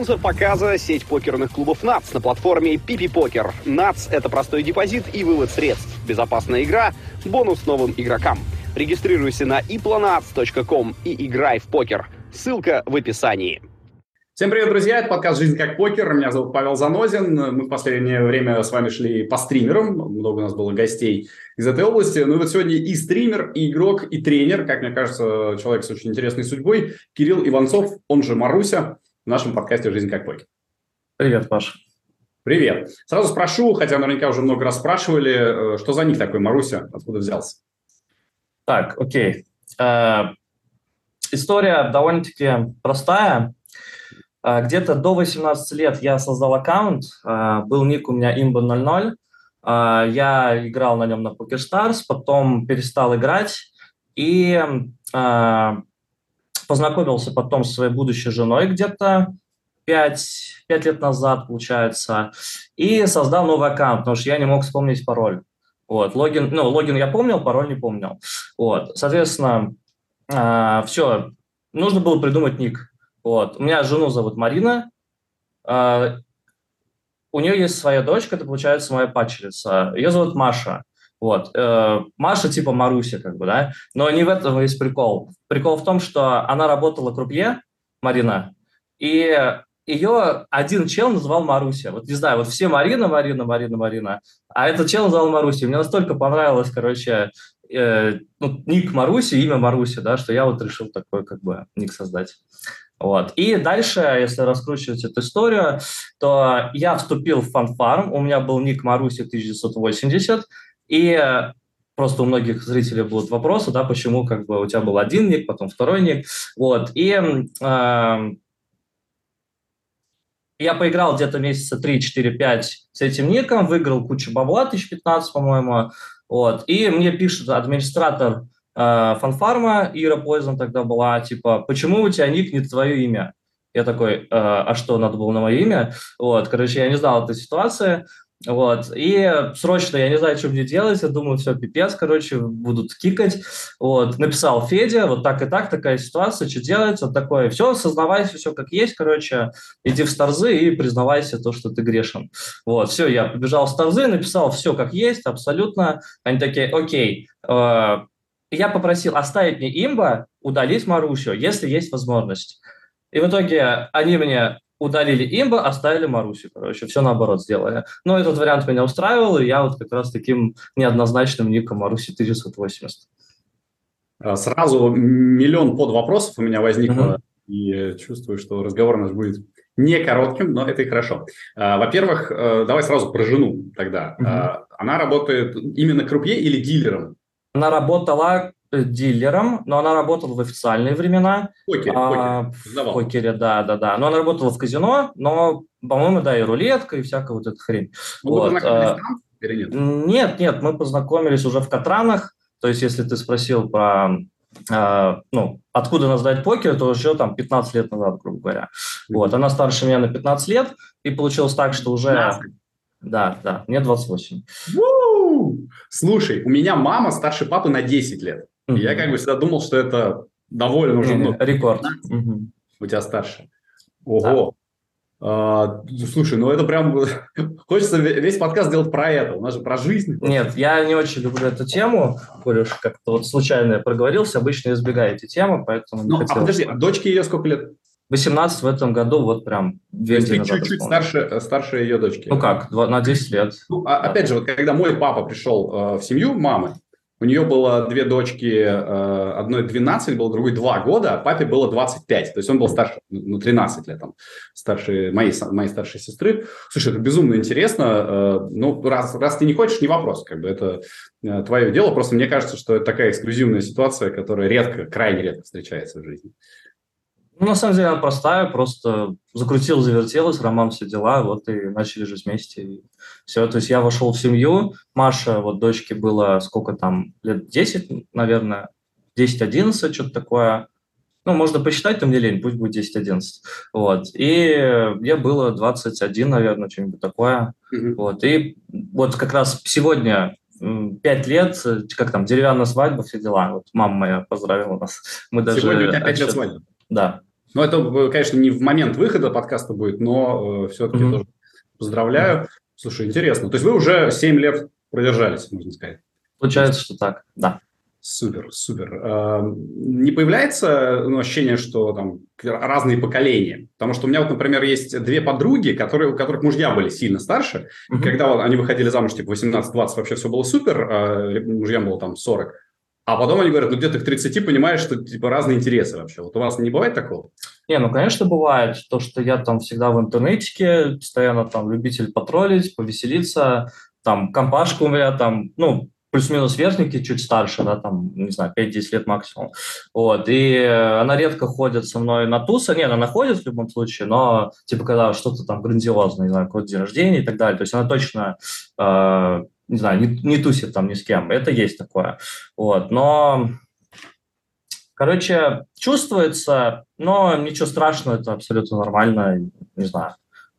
Спонсор показа – сеть покерных клубов НАЦ на платформе Пипи Покер. НАЦ – это простой депозит и вывод средств, безопасная игра, бонус новым игрокам. Регистрируйся на iplonats.com и играй в покер. Ссылка в описании. Всем привет, друзья! Это подкаст «Жизнь как покер». Меня зовут Павел Занозин. Мы в последнее время с вами шли по стримерам. Много у нас было гостей из этой области. Ну и вот сегодня и стример, и игрок, и тренер, как мне кажется, человек с очень интересной судьбой, Кирилл Иванцов, он же Маруся, нашем подкасте «Жизнь как покер». Привет, Паш. Привет. Сразу спрошу, хотя наверняка уже много раз спрашивали, э, что за них такой Маруся, откуда взялся? Так, окей. Э, история довольно-таки простая. Э, где-то до 18 лет я создал аккаунт, э, был ник у меня imba00, э, я играл на нем на PokerStars, потом перестал играть и познакомился потом с своей будущей женой где-то 5, 5 лет назад, получается, и создал новый аккаунт, потому что я не мог вспомнить пароль. Вот, логин, ну, логин я помнил, пароль не помнил. Вот, соответственно, все, нужно было придумать ник. Вот. У меня жену зовут Марина. Э, у нее есть своя дочка, это получается моя падчерица. Ее зовут Маша. Вот. Э, Маша типа Маруся, как бы, да. Но не в этом есть прикол. Прикол в том, что она работала крупье, Марина, и ее один чел называл Маруся. Вот не знаю, вот все Марина, Марина, Марина, Марина, а этот чел называл Маруся. Мне настолько понравилось, короче, э, ну, ник Маруси, имя Маруси, да, что я вот решил такой как бы ник создать. Вот. И дальше, если раскручивать эту историю, то я вступил в фанфарм, у меня был ник Маруси 1980, и просто у многих зрителей будут вопросы, да, почему как бы у тебя был один ник, потом второй ник, вот, и э, я поиграл где-то месяца 3, 4, 5 с этим ником, выиграл кучу бабла, 1015, по-моему, вот, и мне пишет администратор э, фанфарма, Ира Пойзон тогда была, типа, почему у тебя ник не твое имя? Я такой, э, а что, надо было на мое имя? Вот, короче, я не знал этой ситуации. Вот. И срочно, я не знаю, что мне делать, я думаю, все, пипец, короче, будут кикать. Вот. Написал Федя, вот так и так, такая ситуация, что делать, вот такое. Все, сознавайся, все как есть, короче, иди в Старзы и признавайся то, что ты грешен. Вот, все, я побежал в Старзы, написал все как есть, абсолютно. Они такие, окей, э, я попросил оставить мне имба, удалить Марусю, если есть возможность. И в итоге они мне удалили имба, оставили Марусю, короче, все наоборот сделали. Но этот вариант меня устраивал, и я вот как раз таким неоднозначным ником Маруси 480. А, сразу миллион под вопросов у меня возникло, uh-huh. и чувствую, что разговор наш будет не коротким, но это и хорошо. А, во-первых, э, давай сразу про жену тогда. Uh-huh. Она работает именно крупье или дилером? Она работала дилером, но она работала в официальные времена. Покер, а, покер. В покере, да, да, да. Но она работала в казино, но, по-моему, да, и рулетка, и всякая вот эта хрень. Ну, вот. Вы а, там или нет? Нет, нет, мы познакомились уже в Катранах. То есть, если ты спросил про Uh, ну, откуда нас знать покер, то еще там 15 лет назад, грубо говоря. Mm-hmm. Вот, она старше меня на 15 лет, и получилось так, что уже... 15. Да, да, мне 28. Слушай, у меня мама старше папы на 10 лет. И я как бы всегда думал, что это довольно уже много. Рекорд. Mm-hmm. У тебя старше. Ого. Да. А, слушай, ну это прям... Хочется весь подкаст сделать про это. У нас же про жизнь. Нет, я не очень люблю эту тему. Коль как-то вот случайно я проговорился. Обычно избегаю эти темы, поэтому... Ну, а подожди, а дочке ее сколько лет? 18 в этом году, вот прям две То есть чуть-чуть старше, старше ее дочки. Ну как, на 10 лет. Ну, а, опять же, вот когда мой папа пришел э, в семью мамы, у нее было две дочки, э, одной 12 было, другой 2 года, а папе было 25. То есть он был старше, ну, 13 лет, там, старше моей, моей старшей сестры. Слушай, это безумно интересно. Э, ну, раз, раз ты не хочешь, не вопрос. Как бы это э, твое дело. Просто мне кажется, что это такая эксклюзивная ситуация, которая редко, крайне редко встречается в жизни. Ну, на самом деле, она простая, просто закрутил, завертелась, роман, все дела, вот и начали жить вместе. Все, то есть я вошел в семью, Маша, вот дочке было сколько там, лет 10, наверное, 10-11, что-то такое. Ну, можно посчитать, то мне лень, пусть будет 10-11. Вот. И я было 21, наверное, что-нибудь такое. Mm-hmm. Вот. И вот как раз сегодня пять лет, как там, деревянная свадьба, все дела. Вот мама моя поздравила нас. Мы даже Сегодня у тебя пять лет свадьбы? Да. Ну, это, конечно, не в момент выхода подкаста будет, но э, все-таки mm-hmm. тоже поздравляю. Слушай, интересно. То есть вы уже 7 лет продержались, можно сказать? Получается, что так, да. Супер, супер. А, не появляется ну, ощущение, что там разные поколения? Потому что у меня вот, например, есть две подруги, которые, у которых мужья были сильно старше. Mm-hmm. Когда вот они выходили замуж, типа 18-20, вообще все было супер, а мужьям было там 40. А потом они говорят, ну где-то к 30 понимаешь, что типа разные интересы вообще. Вот у вас не бывает такого? Не, ну, конечно, бывает. То, что я там всегда в интернете, постоянно там любитель потроллить, повеселиться, там компашка у меня там, ну, плюс-минус верхники чуть старше, да, там, не знаю, 5-10 лет максимум. Вот, и она редко ходит со мной на тусы, не, она ходит в любом случае, но, типа, когда что-то там грандиозное, не знаю, какой-то день рождения и так далее, то есть она точно, э, не знаю, не, не тусит там ни с кем, это есть такое, вот, но, короче, чувствуется, но ничего страшного, это абсолютно нормально, не знаю,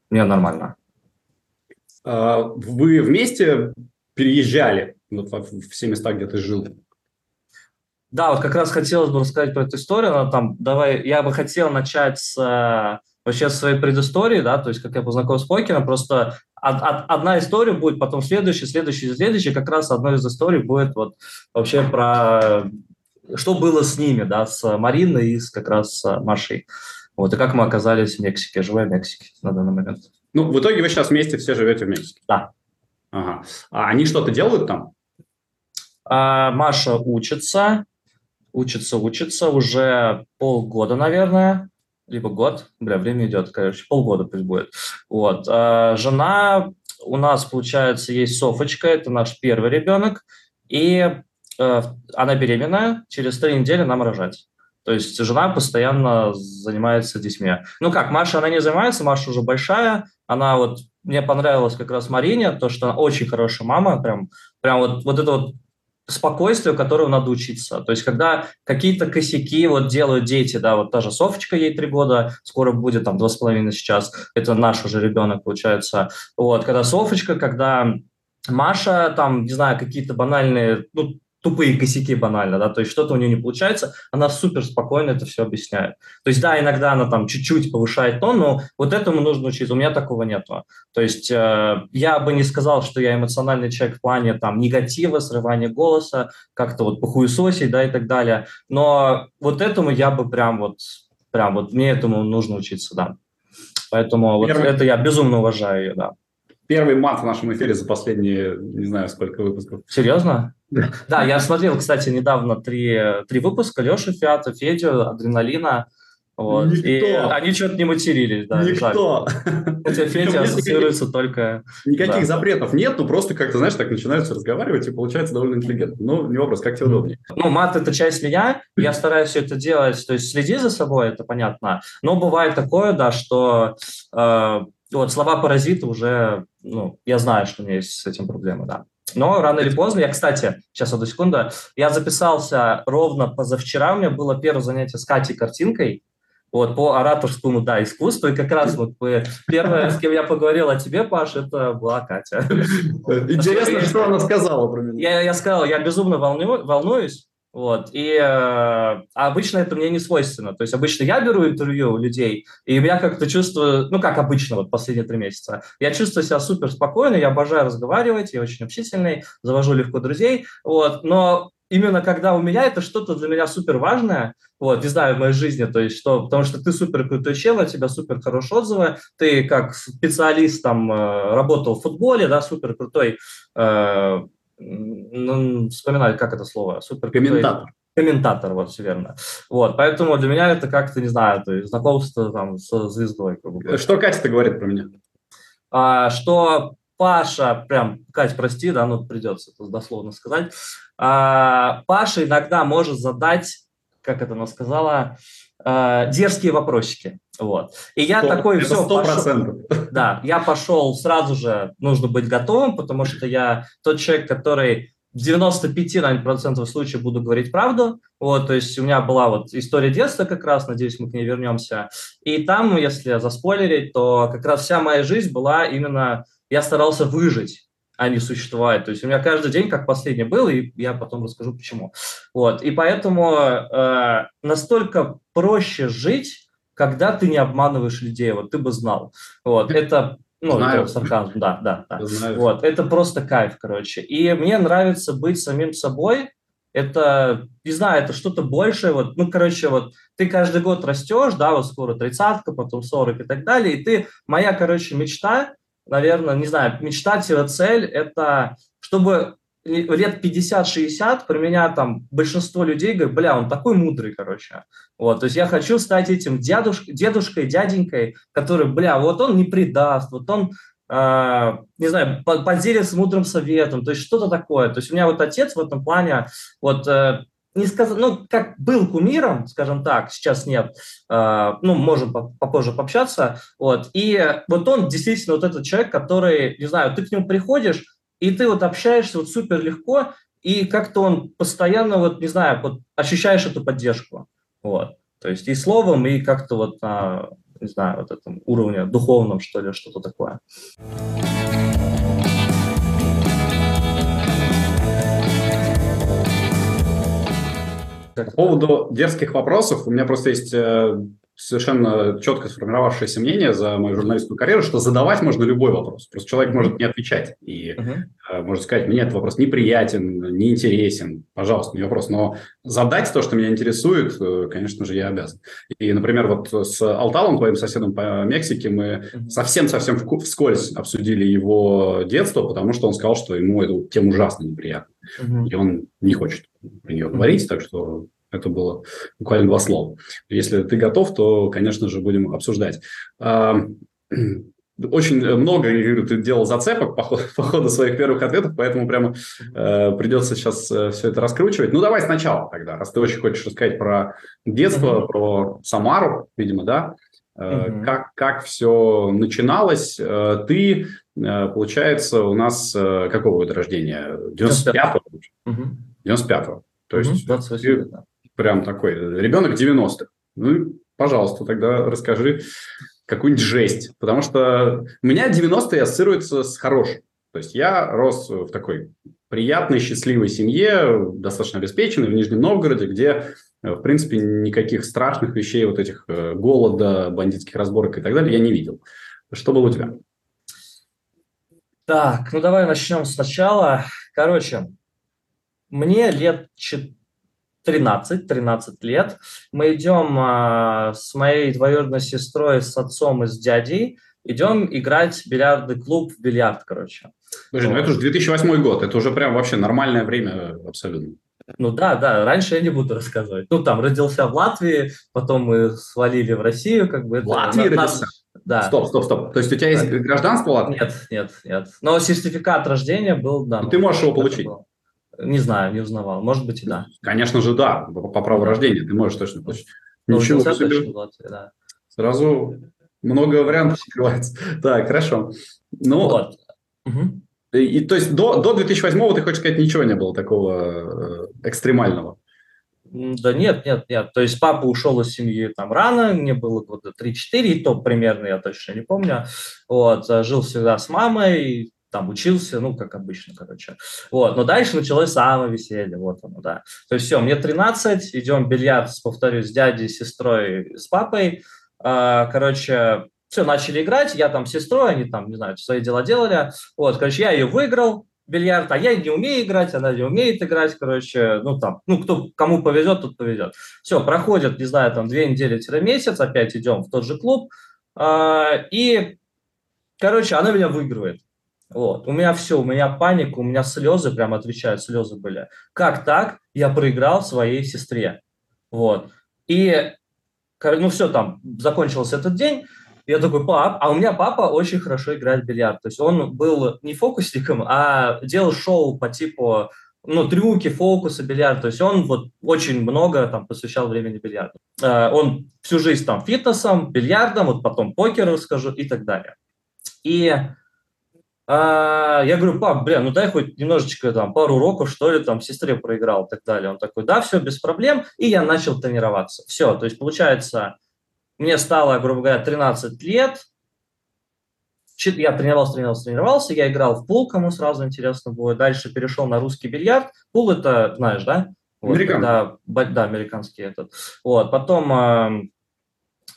мне нормально. А, вы вместе переезжали во все места, где ты жил? Да, вот как раз хотелось бы рассказать про эту историю. Но там, давай, я бы хотел начать с э, вообще с своей предыстории, да, то есть как я познакомился с покером, просто од, од, одна история будет, потом следующая, следующая, следующая, как раз одной из историй будет вот вообще про что было с ними, да, с Мариной и с как раз с Машей. Вот, и как мы оказались в Мексике, живая в Мексике на данный момент. Ну, в итоге вы сейчас вместе все живете в Мексике? Да. Ага. А они что-то делают там? А, Маша учится, учится, учится уже полгода, наверное, либо год, бля, время идет, короче, полгода пусть будет. Вот. А, жена у нас, получается, есть Софочка, это наш первый ребенок, и э, она беременная, через три недели нам рожать. То есть жена постоянно занимается детьми. Ну как, Маша, она не занимается, Маша уже большая, она вот, мне понравилась как раз Марине, то, что она очень хорошая мама, прям, прям вот, вот это вот спокойствию, которого надо учиться. То есть, когда какие-то косяки вот делают дети, да, вот та же Софочка, ей три года, скоро будет там два с половиной сейчас, это наш уже ребенок, получается. Вот, когда Софочка, когда Маша, там, не знаю, какие-то банальные, ну, тупые косяки банально, да, то есть что-то у нее не получается, она супер спокойно это все объясняет. То есть да, иногда она там чуть-чуть повышает тон, но вот этому нужно учиться, у меня такого нету. То есть э, я бы не сказал, что я эмоциональный человек в плане там негатива, срывания голоса, как-то вот похуесосить, да, и так далее, но вот этому я бы прям вот, прям вот мне этому нужно учиться, да. Поэтому Первый... вот это я безумно уважаю ее, да. Первый мат в нашем эфире за последние, не знаю, сколько выпусков. Серьезно? Да, я смотрел, кстати, недавно три, три выпуска. Леша Фиата, Федю, Адреналина. Вот. Никто. И они что-то не матерились. Да, Никто. Хотя Федя ассоциируется только... Никаких да. запретов нет, ну просто как-то, знаешь, так начинаются разговаривать, и получается довольно интеллигентно. Ну, не вопрос, как тебе удобнее. Ну, мат – это часть меня, я стараюсь все это делать, то есть следи за собой, это понятно. Но бывает такое, да, что э, вот слова паразита уже, ну, я знаю, что у меня есть с этим проблемы, да. Но рано или поздно, я, кстати, сейчас одну секунду, я записался ровно позавчера, у меня было первое занятие с Катей картинкой, вот, по ораторскому, да, искусству, и как раз вот мы, первое, с кем я поговорил о тебе, Паш, это была Катя. Интересно, что она сказала про меня. Я, я сказал, я безумно волну, волнуюсь, вот. И э, обычно это мне не свойственно. То есть обычно я беру интервью у людей, и я как-то чувствую, ну, как обычно, вот последние три месяца, я чувствую себя супер спокойно, я обожаю разговаривать, я очень общительный, завожу легко друзей, вот. Но именно когда у меня это что-то для меня супер важное, вот, не знаю, в моей жизни, то есть что, потому что ты супер крутой чел, у тебя супер хорошие отзывы, ты как специалист там э, работал в футболе, да, супер крутой э, ну, вспоминаю, как это слово, супер комментатор. Комментатор, вот, все верно. Вот, поэтому для меня это как-то, не знаю, то есть знакомство там с звездой. Что Катя-то говорит про меня? А, что Паша, прям, Катя, прости, да, ну придется это дословно сказать, а, Паша иногда может задать, как это она сказала, а, дерзкие вопросики. Вот. И я 100, такой, все, 100%. Пошел, да, я пошел сразу же, нужно быть готовым, потому что я тот человек, который в 95% случаев буду говорить правду. Вот, то есть у меня была вот история детства как раз, надеюсь, мы к ней вернемся. И там, если заспойлерить, то как раз вся моя жизнь была именно, я старался выжить а не существовать. То есть у меня каждый день как последний был, и я потом расскажу почему. Вот. И поэтому э, настолько проще жить, когда ты не обманываешь людей, вот ты бы знал. Вот, это ну, Знаю. это сарказм, да, да, да. Знаю. Вот, это просто кайф, короче. И мне нравится быть самим собой. Это, не знаю, это что-то большее. Вот, ну, короче, вот ты каждый год растешь, да, вот скоро тридцатка, потом 40 и так далее. И ты, моя, короче, мечта, наверное, не знаю, мечта-цель, это чтобы лет 50-60 про меня там большинство людей говорят, бля, он такой мудрый, короче. Вот, то есть я хочу стать этим дедушкой, дедушкой, дяденькой, который, бля, вот он не предаст, вот он, э, не знаю, поделится мудрым советом, то есть что-то такое. То есть у меня вот отец в этом плане, вот, э, не сказать, ну, как был кумиром, скажем так, сейчас нет, э, ну, можем попозже пообщаться, вот, и вот он действительно вот этот человек, который, не знаю, ты к нему приходишь, и ты вот общаешься вот супер легко, и как-то он постоянно, вот, не знаю, вот ощущаешь эту поддержку. Вот. То есть и словом, и как-то вот на, не знаю, вот этом уровне духовном, что ли, что-то такое. По поводу дерзких вопросов, у меня просто есть э, совершенно четко сформировавшееся мнение за мою журналистскую карьеру, что задавать можно любой вопрос. Просто человек может не отвечать и uh-huh. может сказать, мне этот вопрос неприятен, неинтересен, пожалуйста, не вопрос. Но задать то, что меня интересует, э, конечно же, я обязан. И, например, вот с Алталом, твоим соседом по Мексике, мы совсем-совсем uh-huh. вскользь обсудили его детство, потому что он сказал, что ему эту тему ужасно неприятно. Uh-huh. И он не хочет про нее говорить, так что это было буквально два слова. Если ты готов, то, конечно же, будем обсуждать. Очень много, я говорю, ты делал зацепок по ходу, по ходу своих первых ответов, поэтому прямо э, придется сейчас э, все это раскручивать. Ну, давай сначала тогда, раз ты очень хочешь рассказать про детство, mm-hmm. про Самару, видимо, да? Э, mm-hmm. Как, как все начиналось? Э, ты, э, получается, у нас э, какого года рождения? 95-го? Mm-hmm. 95-го. То есть mm-hmm. 28 ты, да прям такой ребенок 90-х. Ну, пожалуйста, тогда расскажи какую-нибудь жесть. Потому что у меня 90-е ассоциируются с хорошим. То есть я рос в такой приятной, счастливой семье, достаточно обеспеченной, в Нижнем Новгороде, где, в принципе, никаких страшных вещей, вот этих э, голода, бандитских разборок и так далее, я не видел. Что было у тебя? Так, ну давай начнем сначала. Короче, мне лет 13-13 лет. Мы идем а, с моей двоюродной сестрой, с отцом и с дядей, идем играть в бильярдный клуб, в бильярд, короче. Подожди, ну это уже 2008 год, это уже прям вообще нормальное время абсолютно. Ну да, да, раньше я не буду рассказывать. Ну там родился в Латвии, потом мы свалили в Россию, как бы. В Латвии это, родился? Да. Стоп, стоп, стоп. То есть у тебя есть гражданство Латвии? Нет, нет, нет. Но сертификат рождения был, да. Ну, ты можешь его получить? Был. Не знаю, не узнавал. Может быть и да. Конечно же, да. По, по праву рождения ты можешь точно получить. Ну, Ничего себе. Латвии, да. Сразу много вариантов открывается. Так, хорошо. Ну, вот. Угу. И, и то есть до, до 2008 ты хочешь сказать, ничего не было такого э, экстремального? Да нет, нет, нет. То есть папа ушел из семьи там рано, мне было года 3-4, и то примерно, я точно не помню. Вот, жил всегда с мамой, там учился, ну, как обычно, короче. Вот, но дальше началось самое веселье, вот оно, да. То есть все, мне 13, идем бильярд, повторюсь, с дядей, с сестрой, с папой. А, короче, все, начали играть, я там с сестрой, они там, не знаю, свои дела делали. Вот, короче, я ее выиграл, бильярд, а я не умею играть, она не умеет играть, короче, ну там, ну кто, кому повезет, тот повезет. Все, проходит, не знаю, там две недели-месяц, опять идем в тот же клуб, а, и, короче, она меня выигрывает. Вот. У меня все, у меня паника, у меня слезы, прям отвечают, слезы были. Как так? Я проиграл своей сестре. Вот. И, ну все, там, закончился этот день, я такой, пап, а у меня папа очень хорошо играет в бильярд. То есть он был не фокусником, а делал шоу по типу, ну, трюки, фокусы, бильярд. То есть он вот очень много там посвящал времени бильярду. Э, он всю жизнь там фитнесом, бильярдом, вот потом покер расскажу и так далее. И а, я говорю, пап, бля, ну дай хоть немножечко там пару уроков, что ли, там сестре проиграл и так далее. Он такой, да, все, без проблем. И я начал тренироваться. Все, то есть получается, мне стало, грубо говоря, 13 лет, я тренировался, тренировался, тренировался, я играл в пул, кому сразу интересно было, дальше перешел на русский бильярд. Пул это, знаешь, да? Вот, Американ. Когда, да, американский этот. Вот, потом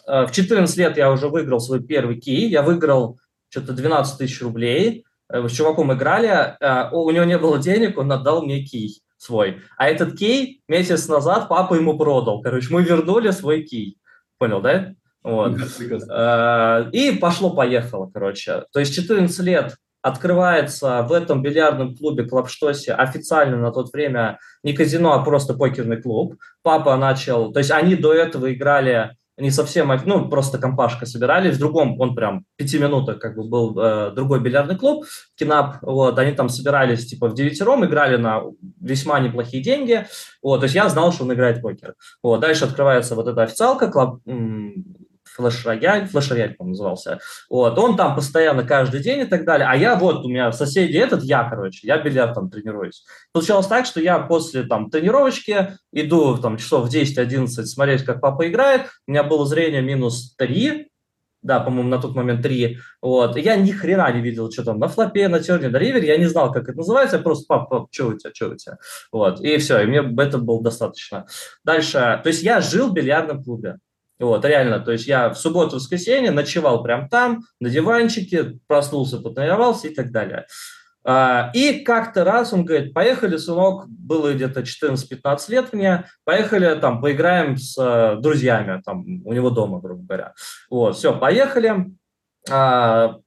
в 14 лет я уже выиграл свой первый кей, я выиграл что-то 12 тысяч рублей, с чуваком играли, у него не было денег, он отдал мне кей свой. А этот кей месяц назад папа ему продал. Короче, мы вернули свой кей. Понял, да? Вот. И пошло-поехало, короче. То есть 14 лет открывается в этом бильярдном клубе Клабштосе официально на тот время не казино, а просто покерный клуб. Папа начал, то есть они до этого играли не совсем, ну, просто компашка собирались. В другом, он прям пяти минутах как бы был э, другой бильярдный клуб, Кинап, вот, они там собирались типа в девятером, играли на весьма неплохие деньги, вот, то есть я знал, что он играет в покер. Вот, дальше открывается вот эта официалка, клуб, флеш-рояль, флеш-рояль, по назывался. Вот, он там постоянно каждый день и так далее. А я вот, у меня соседи этот, я, короче, я бильярд там тренируюсь. Получалось так, что я после там тренировочки иду там часов в 10-11 смотреть, как папа играет. У меня было зрение минус 3, да, по-моему, на тот момент 3. Вот. Я ни хрена не видел, что там на флопе, на терне, на ривере. Я не знал, как это называется. Я просто, пап, пап, что у тебя, что у тебя? Вот. И все, и мне это было достаточно. Дальше. То есть я жил в бильярдном клубе. Вот, реально, то есть я в субботу-воскресенье ночевал прям там, на диванчике, проснулся, потренировался и так далее. А, и как-то раз он говорит, поехали, сынок, было где-то 14-15 лет мне, поехали там, поиграем с э, друзьями, там, у него дома, грубо говоря. Вот, все, поехали. А,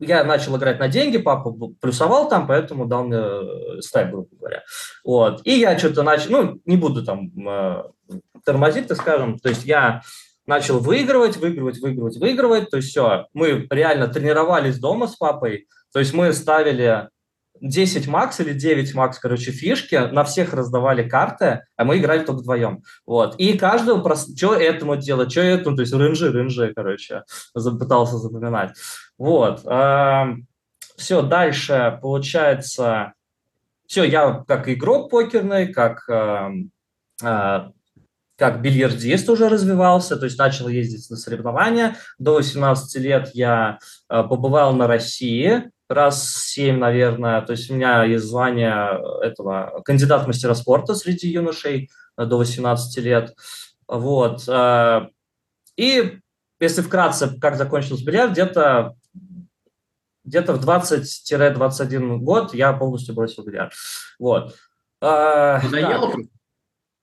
я начал играть на деньги, папа плюсовал там, поэтому дал мне э, стайп, грубо говоря. Вот, и я что-то начал, ну, не буду там э, тормозить, так скажем, то есть я начал выигрывать, выигрывать, выигрывать, выигрывать. То есть все, мы реально тренировались дома с папой. То есть мы ставили 10 макс или 9 макс, короче, фишки, на всех раздавали карты, а мы играли только вдвоем. Вот. И каждого, прос... что этому делать, что этому, то есть рынжи, рынжи, короче, пытался запоминать. Вот. Все, дальше, получается, все, я как игрок покерный, как а, как бильярдист уже развивался, то есть начал ездить на соревнования. До 18 лет я э, побывал на России раз 7, наверное. То есть у меня есть звание этого кандидат мастера спорта среди юношей э, до 18 лет. Вот. Э, и если вкратце, как закончился бильярд, где-то где-то в 20-21 год я полностью бросил бильярд. Вот. Надоело?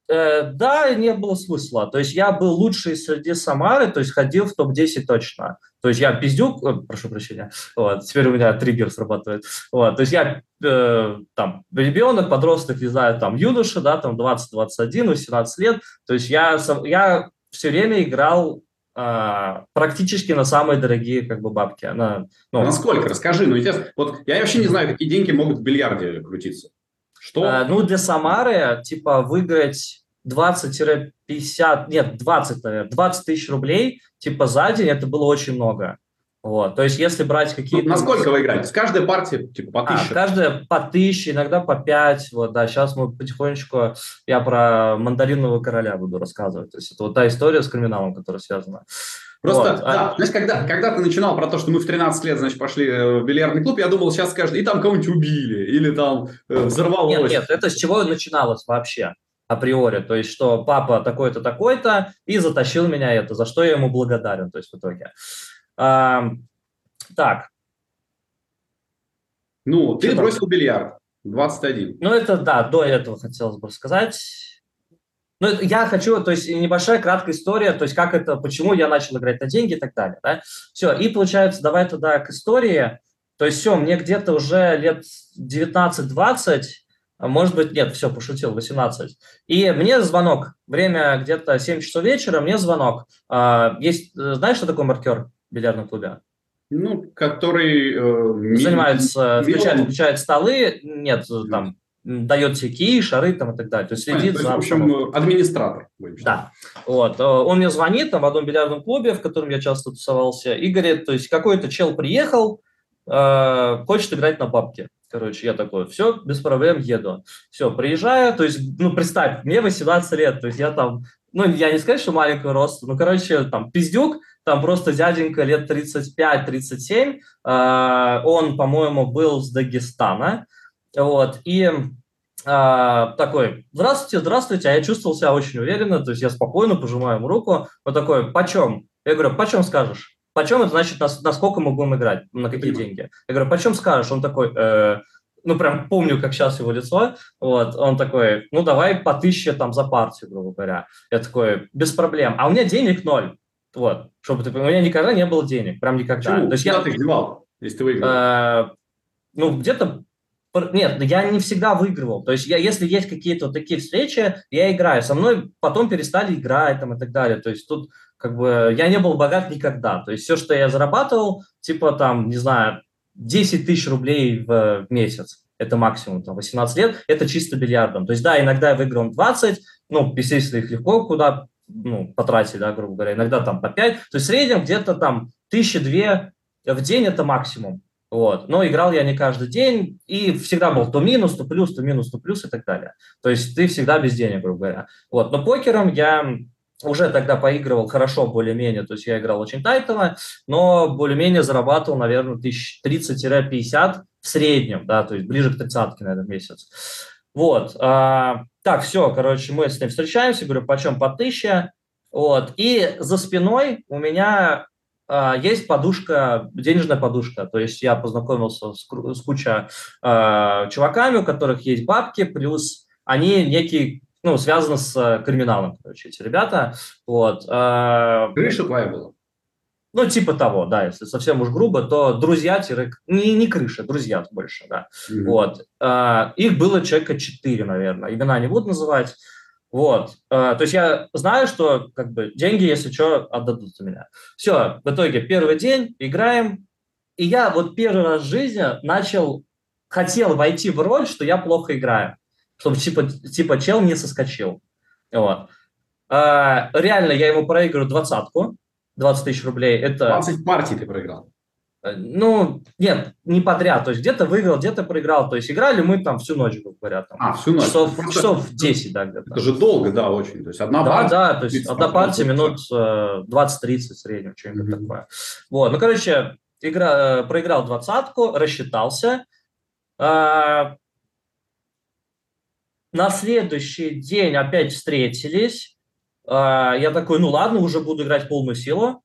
Э, да, не было смысла. То есть я был лучший среди Самары, то есть ходил в топ-10 точно. То есть я пиздюк, э, прошу прощения, вот, теперь у меня триггер срабатывает. Вот, то есть я э, там ребенок, подросток, не знаю, там юноша, да, там 20, 21, 18 лет. То есть я, я все время играл а, практически на самые дорогие как бы бабки. На, ну, Насколько? Расскажи. Ну, вот я вообще не знаю, какие деньги могут в бильярде крутиться. Что? А, ну, для Самары, типа, выиграть 20-50, нет, 20, наверное, 20 тысяч рублей, типа, за день, это было очень много. Вот, то есть, если брать какие-то... Ну, насколько вы играете? С каждой партии, типа, по тысяче? А, каждая по тысяче, иногда по пять. Вот, да, сейчас мы потихонечку, я про мандаринового короля буду рассказывать. То есть, это вот та история с криминалом, которая связана. Просто, вот. да, а... знаешь, когда, когда ты начинал про то, что мы в 13 лет, значит, пошли э, в бильярдный клуб, я думал, сейчас скажут, и там кого-нибудь убили, или там э, взорвалось. Нет, нет, это с чего начиналось вообще? априори, то есть что папа такой-то, такой-то, и затащил меня это, за что я ему благодарен, то есть в итоге. А, так. Ну, ты что бросил там? бильярд, 21. Ну, это, да, до этого хотелось бы сказать. Ну, я хочу, то есть небольшая краткая история, то есть как это, почему я начал играть на деньги и так далее, да. Все, и получается, давай туда к истории. То есть все, мне где-то уже лет 19-20, а может быть, нет, все, пошутил, 18. И мне звонок, время где-то 7 часов вечера, мне звонок. А, есть, знаешь, что такое маркер в бильярдном клубе? Ну, который... Э, Занимается, включает, включает столы, нет, там, дает все ки, шары там и так далее. То есть следит Понятно, за... в общем, администратор. Да. Вот. Э, он мне звонит там в одном бильярдном клубе, в котором я часто тусовался, и говорит, то есть какой-то чел приехал, э, хочет играть на бабке. Короче, я такой, все, без проблем еду. Все, приезжаю, то есть, ну, представь, мне 18 лет, то есть я там, ну, я не сказать, что маленького роста, ну, короче, там, пиздюк, там просто дяденька лет 35-37, э, он, по-моему, был с Дагестана, вот, и а, такой, здравствуйте, здравствуйте, а я чувствовал себя очень уверенно, то есть я спокойно пожимаю ему руку, он такой, почем? Я говорю, почем скажешь? Почем это значит, на, на сколько мы будем играть, на какие Понимаю. деньги? Я говорю, почем скажешь? Он такой, э, ну, прям помню, как сейчас его лицо, вот, он такой, ну, давай по тысяче там за партию, грубо говоря. Я такой, без проблем. А у меня денег ноль, вот, чтобы ты, у меня никогда не было денег, прям никогда. Почему? То есть Куда я, ты их девал, если ты выиграл? Э, ну, где-то нет, я не всегда выигрывал. То есть, я, если есть какие-то вот такие встречи, я играю. Со мной потом перестали играть там, и так далее. То есть, тут как бы я не был богат никогда. То есть, все, что я зарабатывал, типа там, не знаю, 10 тысяч рублей в месяц. Это максимум, там, 18 лет, это чисто бильярдом. То есть, да, иногда я выиграл 20, ну, естественно, их легко куда ну, потратить, да, грубо говоря, иногда там по 5. То есть, в среднем где-то там тысячи две в день это максимум. Вот. Но играл я не каждый день, и всегда был то минус, то плюс, то минус, то плюс и так далее. То есть ты всегда без денег, грубо говоря. Вот. Но покером я уже тогда поигрывал хорошо более-менее, то есть я играл очень тайтово, но более-менее зарабатывал, наверное, 1030-50 в среднем, да, то есть ближе к 30 на этот месяц. Вот. А, так, все, короче, мы с ним встречаемся, говорю, почем по 1000, вот. И за спиной у меня есть подушка, денежная подушка. То есть я познакомился с, с кучей э, чуваками, у которых есть бабки, плюс они некие, ну, связаны с криминалом, короче, эти ребята. Вот. Э, Крыша твоя была? Ну, типа того, да, если совсем уж грубо, то друзья, не, не крыша, друзья больше, да. Mm-hmm. Вот. Э, их было человека четыре, наверное. Имена не буду называть. Вот. Э, то есть я знаю, что как бы деньги, если что, отдадут за меня. Все, в итоге первый день, играем. И я вот первый раз в жизни начал, хотел войти в роль, что я плохо играю. Чтобы типа, типа чел не соскочил. Вот. Э, реально я ему проигрываю двадцатку, 20 тысяч рублей. Это... 20 партий ты проиграл. Э, ну, нет, не подряд. То есть где-то выиграл, где-то проиграл. То есть играли мы там всю ночь, грубо говоря. Там, а, всю ночь. Часов, Просто... часов 10, да, где-то. Это же долго, да, очень. То есть одна да, партия. Да, то есть одна партия минут 20-30 в среднем, что-нибудь mm-hmm. такое. Вот, ну, короче, игра, э, проиграл двадцатку, рассчитался. А, на следующий день опять встретились. А, я такой, ну ладно, уже буду играть полную силу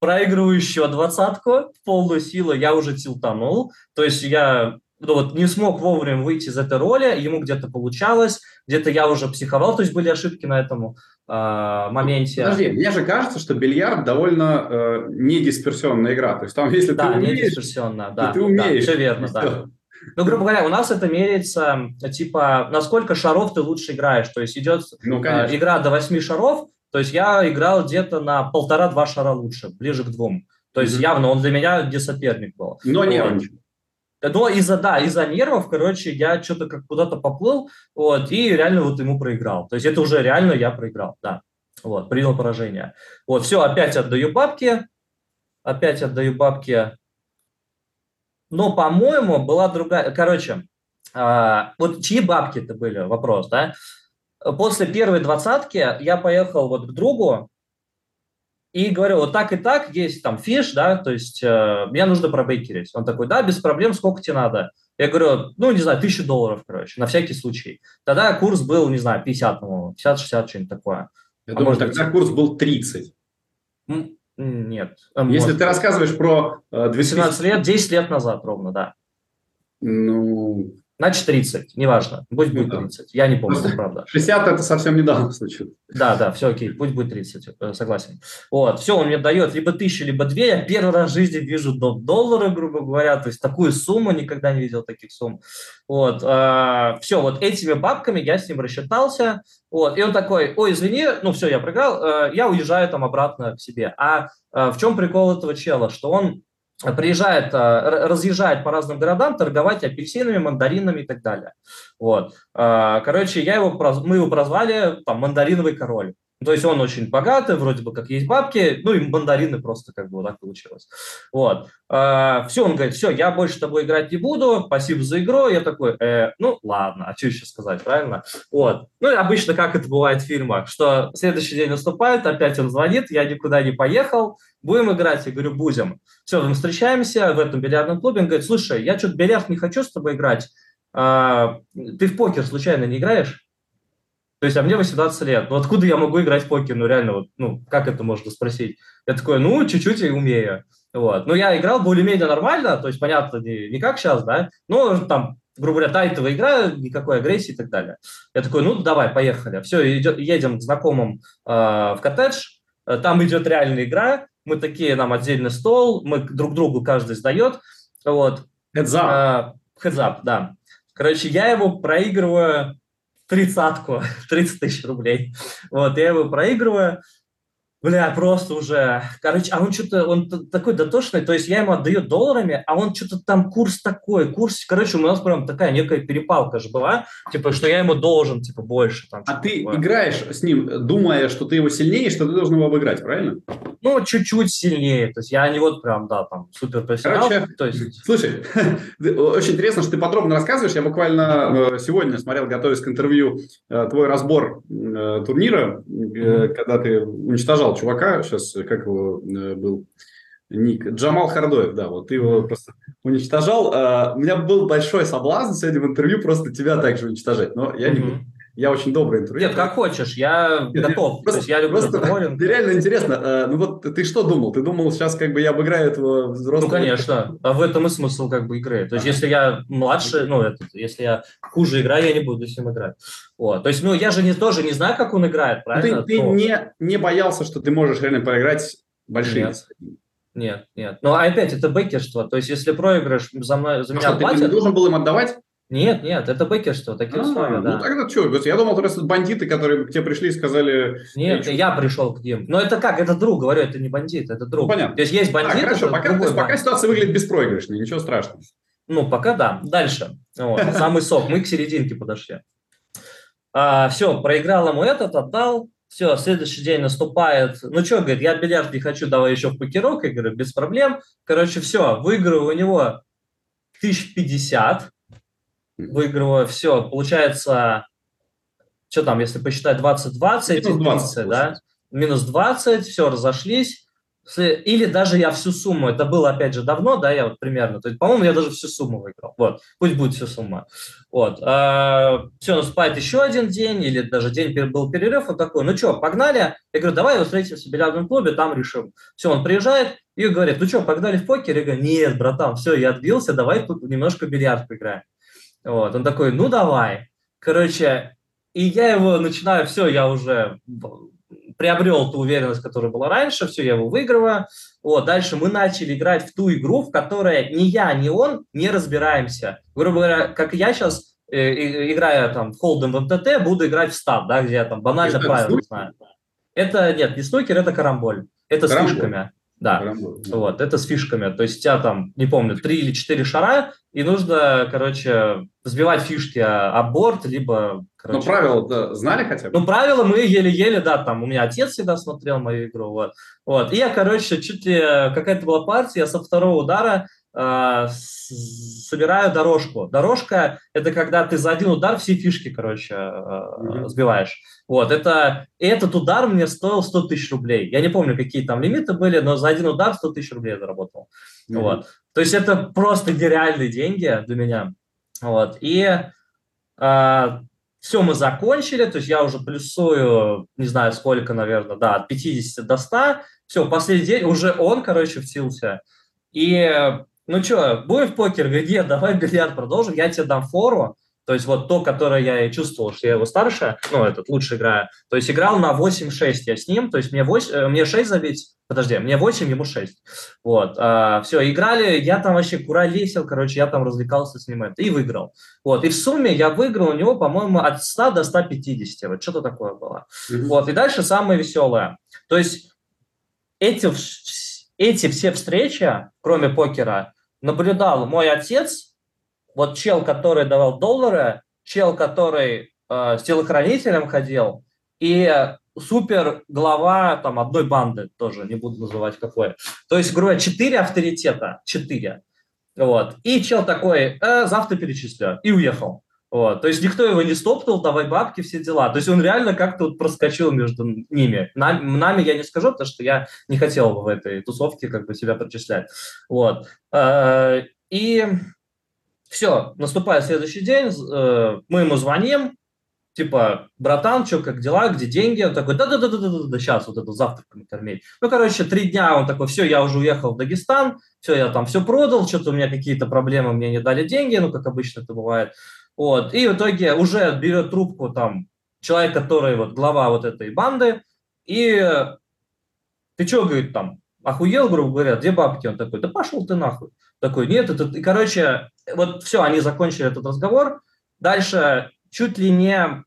проигрывающего двадцатку в полную силу я уже тилтанул. То есть я ну, вот, не смог вовремя выйти из этой роли, ему где-то получалось, где-то я уже психовал, то есть были ошибки на этом э, моменте. Подожди, мне же кажется, что бильярд довольно э, недисперсионная игра. То есть там, если да, ты умеешь, недисперсионная, да, ты умеешь. Да, все верно, да. Ну, грубо говоря, у нас это меряется, типа, насколько шаров ты лучше играешь. То есть идет ну, э, игра до восьми шаров, то есть я играл где-то на полтора-два шара лучше, ближе к двум. То есть mm-hmm. явно он для меня где соперник был. Но вот. нервничал. Но из-за, да, из-за нервов, короче, я что-то как куда-то поплыл, вот, и реально вот ему проиграл. То есть это уже реально я проиграл, да. Вот, принял поражение. Вот, все, опять отдаю бабки, опять отдаю бабки. Но, по-моему, была другая, короче, а, вот чьи бабки это были, вопрос, да? После первой двадцатки я поехал вот к другу и говорю, вот так и так, есть там фиш, да, то есть э, мне нужно пробейкерить. Он такой, да, без проблем, сколько тебе надо? Я говорю, ну, не знаю, тысячу долларов, короче, на всякий случай. Тогда курс был, не знаю, 50, по-моему, 50-60, что-нибудь такое. Я а думаю, тогда быть... курс был 30. Нет. Если ты рассказываешь про... Э, 18 лет, 10 лет назад ровно, да. Ну, Значит, 30, неважно. Пусть будет 30. Я не помню, это правда. 60 это совсем недавно случилось. Да, да, все окей, пусть будет 30, э, согласен. Вот, все, он мне дает либо тысячу, либо две. Я первый раз в жизни вижу доллары, грубо говоря, то есть такую сумму, никогда не видел таких сумм. Вот, э, все, вот этими бабками я с ним рассчитался. Вот, и он такой, ой, извини, ну все, я проиграл, э, я уезжаю там обратно к себе. А в чем прикол этого чела? Что он приезжает, э, разъезжает по разным городам торговать апельсинами, мандаринами и так далее. Вот. Э, короче, я его, мы его прозвали там мандариновый король. То есть он очень богатый, вроде бы как есть бабки, ну и мандарины просто как бы вот так получилось. Вот. Э, все, он говорит, все, я больше с тобой играть не буду, спасибо за игру. Я такой, э, ну ладно, а что еще сказать, правильно? Вот. Ну и обычно как это бывает в фильмах, что следующий день наступает, опять он звонит, я никуда не поехал, будем играть? Я говорю, будем. Все, мы встречаемся в этом бильярдном клубе, он говорит, слушай, я что-то бильярд не хочу с тобой играть, а, ты в покер случайно не играешь? То есть, а мне 18 лет. Ну, откуда я могу играть в покер? Ну, реально, вот, ну, как это можно спросить? Я такой, ну, чуть-чуть и умею. Вот. Но я играл более-менее нормально, то есть, понятно, не, не как сейчас, да, но там, грубо говоря, тайтовая игра, никакой агрессии и так далее. Я такой, ну, давай, поехали. Все, идет, едем к знакомым э, в коттедж, там идет реальная игра, мы такие, нам отдельный стол, мы друг другу каждый сдает, вот. Heads up. Э, heads up, да. Короче, я его проигрываю тридцатку, 30 тысяч рублей. Вот, я его проигрываю, Бля, просто уже. Короче, а он что-то, он такой дотошный, то есть я ему отдаю долларами, а он что-то там курс такой, курс, короче, у нас прям такая некая перепалка же была, типа, что я ему должен, типа, больше. Там, а ты такое. играешь с ним, думая, что ты его сильнее, что ты должен его обыграть, правильно? Ну, чуть-чуть сильнее, то есть я не вот прям, да, там, супер профессионал. Короче, то есть... слушай, очень интересно, что ты подробно рассказываешь, я буквально э, сегодня смотрел, готовясь к интервью, э, твой разбор э, турнира, когда ты уничтожал чувака, сейчас как его э, был ник, Джамал Хардоев, да, вот ты его просто уничтожал. А, у меня был большой соблазн сегодня в интервью просто тебя также уничтожать, но я не буду. Я очень добрый интервью. Нет, как хочешь, я Нет, готов. Просто, есть я люблю просто, разговорен. Реально интересно. А, ну вот ты что думал? Ты думал, сейчас как бы я обыграю этого взрослого? Ну, конечно. А в этом и смысл как бы игры. То есть, если я младше, ну, это, если я хуже играю, я не буду с ним играть. Вот. То есть, ну, я же не, тоже не знаю, как он играет, ну, правильно? Ты, ты не, не боялся, что ты можешь реально проиграть большие Нет. Нет, нет. Но опять это бэкерство. То есть, если проигрыш за, мной, за меня а платят... Ты не должен был им отдавать? Нет, нет, это бэкерство, такие а, условия, да. Ну тогда что, я думал, просто бандиты, которые к тебе пришли и сказали... Нет, я, я пришел к ним. Но это как, это друг, говорю, это не бандит, это друг. Ну, понятно. То есть есть бандиты, а, хорошо, пока, то есть, пока ситуация выглядит беспроигрышной, ничего страшного. Ну, пока да. Дальше. Вот, самый сок, мы к серединке подошли. А, все, проиграл ему этот, отдал, все, следующий день наступает, ну что, говорит, я бильярд не хочу, давай еще в покерок, я говорю, без проблем. Короче, все, выиграю у него 1050, выигрываю, все, получается, что там, если посчитать 20-20, минус 20, да, минус 20, все, разошлись, или даже я всю сумму, это было, опять же, давно, да, я вот примерно, то есть, по-моему, я даже всю сумму выиграл, вот, пусть будет всю сумма, вот, а, все, наступает еще один день, или даже день был перерыв, вот такой, ну что, погнали, я говорю, давай встретимся в бильярдном клубе, там решим, все, он приезжает и говорит, ну что, погнали в покер, я говорю, нет, братан, все, я отбился, давай тут немножко бильярд поиграем, вот, он такой, ну давай. Короче, и я его начинаю, все, я уже приобрел ту уверенность, которая была раньше, все, я его выигрываю. Вот, дальше мы начали играть в ту игру, в которой ни я, ни он не разбираемся. Грубо говоря, как я сейчас, э, играя там в холдем в МТТ, буду играть в стат, да, где я там банально правила знаю. Это, нет, не снукер, это карамболь. Это карамболь. с фишками. Да, Карамболь. вот, это с фишками. То есть у тебя там, не помню, три или четыре шара, и нужно, короче, сбивать фишки о, борт, либо... Короче, ну, правила да, знали хотя бы? Ну, правила мы еле-еле, да, там, у меня отец всегда смотрел мою игру, вот. вот. И я, короче, чуть ли какая-то была партия, я со второго удара э, собираю дорожку. Дорожка – это когда ты за один удар все фишки, короче, э, mm-hmm. сбиваешь. Вот, это, и этот удар мне стоил 100 тысяч рублей. Я не помню, какие там лимиты были, но за один удар 100 тысяч рублей я заработал. Mm-hmm. Вот. То есть это просто нереальные деньги для меня. Вот. И э, все мы закончили, то есть я уже плюсую, не знаю сколько, наверное, да, от 50 до 100. Все, последний день, уже он, короче, втился. И, ну что, будем в покер? Говорит, нет, давай бильярд продолжим, я тебе дам фору. То есть вот то, которое я и чувствовал, что я его старше, ну, этот лучше играю. То есть играл на 8-6 я с ним, то есть мне, 8, э, мне 6 забить, подожди, мне 8, ему 6. Вот, а, все, играли, я там вообще куролесил, короче, я там развлекался с ним это, и выиграл. Вот, и в сумме я выиграл у него, по-моему, от 100 до 150, вот что-то такое было. Mm-hmm. Вот, и дальше самое веселое. То есть эти, эти все встречи, кроме покера, наблюдал мой отец, вот чел, который давал доллары, чел, который э, с телохранителем ходил, и супер глава там одной банды, тоже не буду называть какой. То есть, грубо говоря, четыре авторитета, четыре. Вот. И чел такой, э, завтра перечислю, и уехал. Вот. То есть никто его не стоптал, давай бабки, все дела. То есть он реально как-то вот проскочил между ними. Нам, нами я не скажу, потому что я не хотел бы в этой тусовке как бы себя причислять. Вот. Э, и все, наступает следующий день, э, мы ему звоним, типа, братан, что, как дела, где деньги? Он такой, да-да-да-да-да, сейчас вот это завтрак накормить. Ну, короче, три дня он такой, все, я уже уехал в Дагестан, все, я там все продал, что-то у меня какие-то проблемы, мне не дали деньги, ну, как обычно это бывает. Вот, и в итоге уже берет трубку там человек, который вот глава вот этой банды, и ты что, говорит, там, охуел, грубо говоря, где бабки? Он такой, да пошел ты нахуй. Такой, нет, это... И, короче, вот все, они закончили этот разговор. Дальше чуть ли не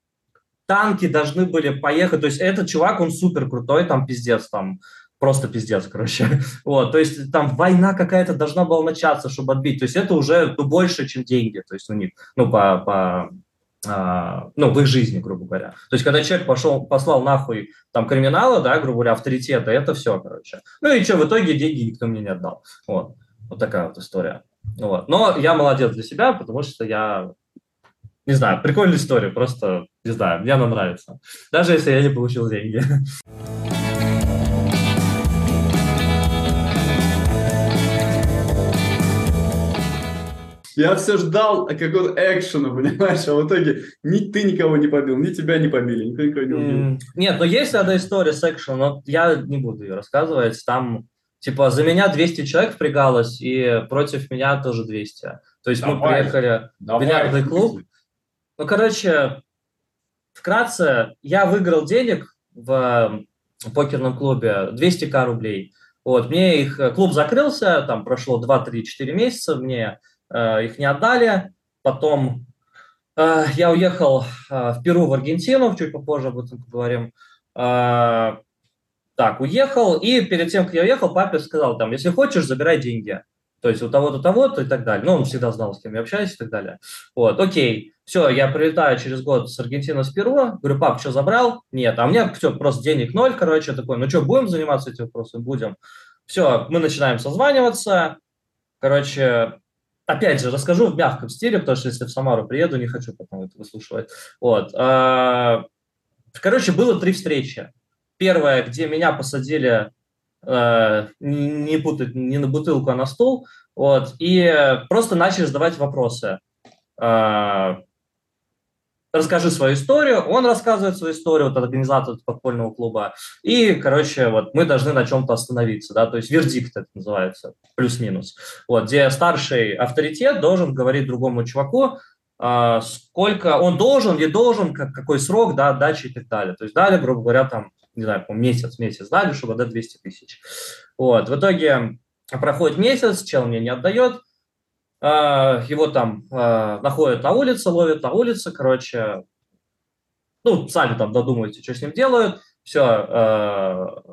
танки должны были поехать. То есть этот чувак, он супер крутой, там пиздец, там просто пиздец, короче. Вот, то есть там война какая-то должна была начаться, чтобы отбить. То есть это уже ну, больше, чем деньги, то есть у них, ну, по, по а, ну, в их жизни, грубо говоря. То есть, когда человек пошел, послал нахуй там криминала, да, грубо говоря, авторитета, это все, короче. Ну и что, в итоге деньги никто мне не отдал. Вот, вот такая вот история. Вот. Но я молодец для себя, потому что я не знаю, прикольная история, просто, не знаю, мне она нравится. Даже если я не получил деньги. Я все ждал какого-то экшена, понимаешь, а в итоге ни ты никого не побил, ни тебя не побили, никто никого не убил. Нет, но есть одна история с экшеном, но я не буду ее рассказывать. Там, типа, за меня 200 человек впрягалось, и против меня тоже 200. То есть Давай. мы приехали Давай. в бильярдный клуб, ну, короче, вкратце, я выиграл денег в покерном клубе 200к рублей. Вот, мне их, э, клуб закрылся, там прошло 2-3-4 месяца, мне э, их не отдали. Потом э, я уехал э, в Перу, в Аргентину, чуть попозже об этом поговорим. Э, так, уехал, и перед тем, как я уехал, папе сказал, там, если хочешь, забирай деньги. То есть у того-то, того-то и так далее. Ну, он всегда знал, с кем я общаюсь и так далее. Вот, окей. Все, я прилетаю через год с Аргентины, с Перу. Говорю, пап, что, забрал? Нет. А у меня все, просто денег ноль, короче. Такой, ну что, будем заниматься этим вопросом? Будем. Все, мы начинаем созваниваться. Короче, опять же, расскажу в мягком стиле, потому что если в Самару приеду, не хочу потом это выслушивать. Вот. А, короче, было три встречи. Первая, где меня посадили Э, не путать не на бутылку, а на стол, вот, и просто начали задавать вопросы. Э, расскажи свою историю, он рассказывает свою историю, вот организатор подпольного клуба, и, короче, вот мы должны на чем-то остановиться, да, то есть вердикт это называется, плюс-минус, вот, где старший авторитет должен говорить другому чуваку, э, сколько он должен, не должен, как, какой срок, да, отдачи и так далее. То есть дали, грубо говоря, там не знаю, по месяц, месяц дали, чтобы отдать 200 тысяч. Вот, в итоге проходит месяц, чел мне не отдает, а, его там а, находят на улице, ловят на улице, короче, ну, сами там додумывайте, что с ним делают, все, а,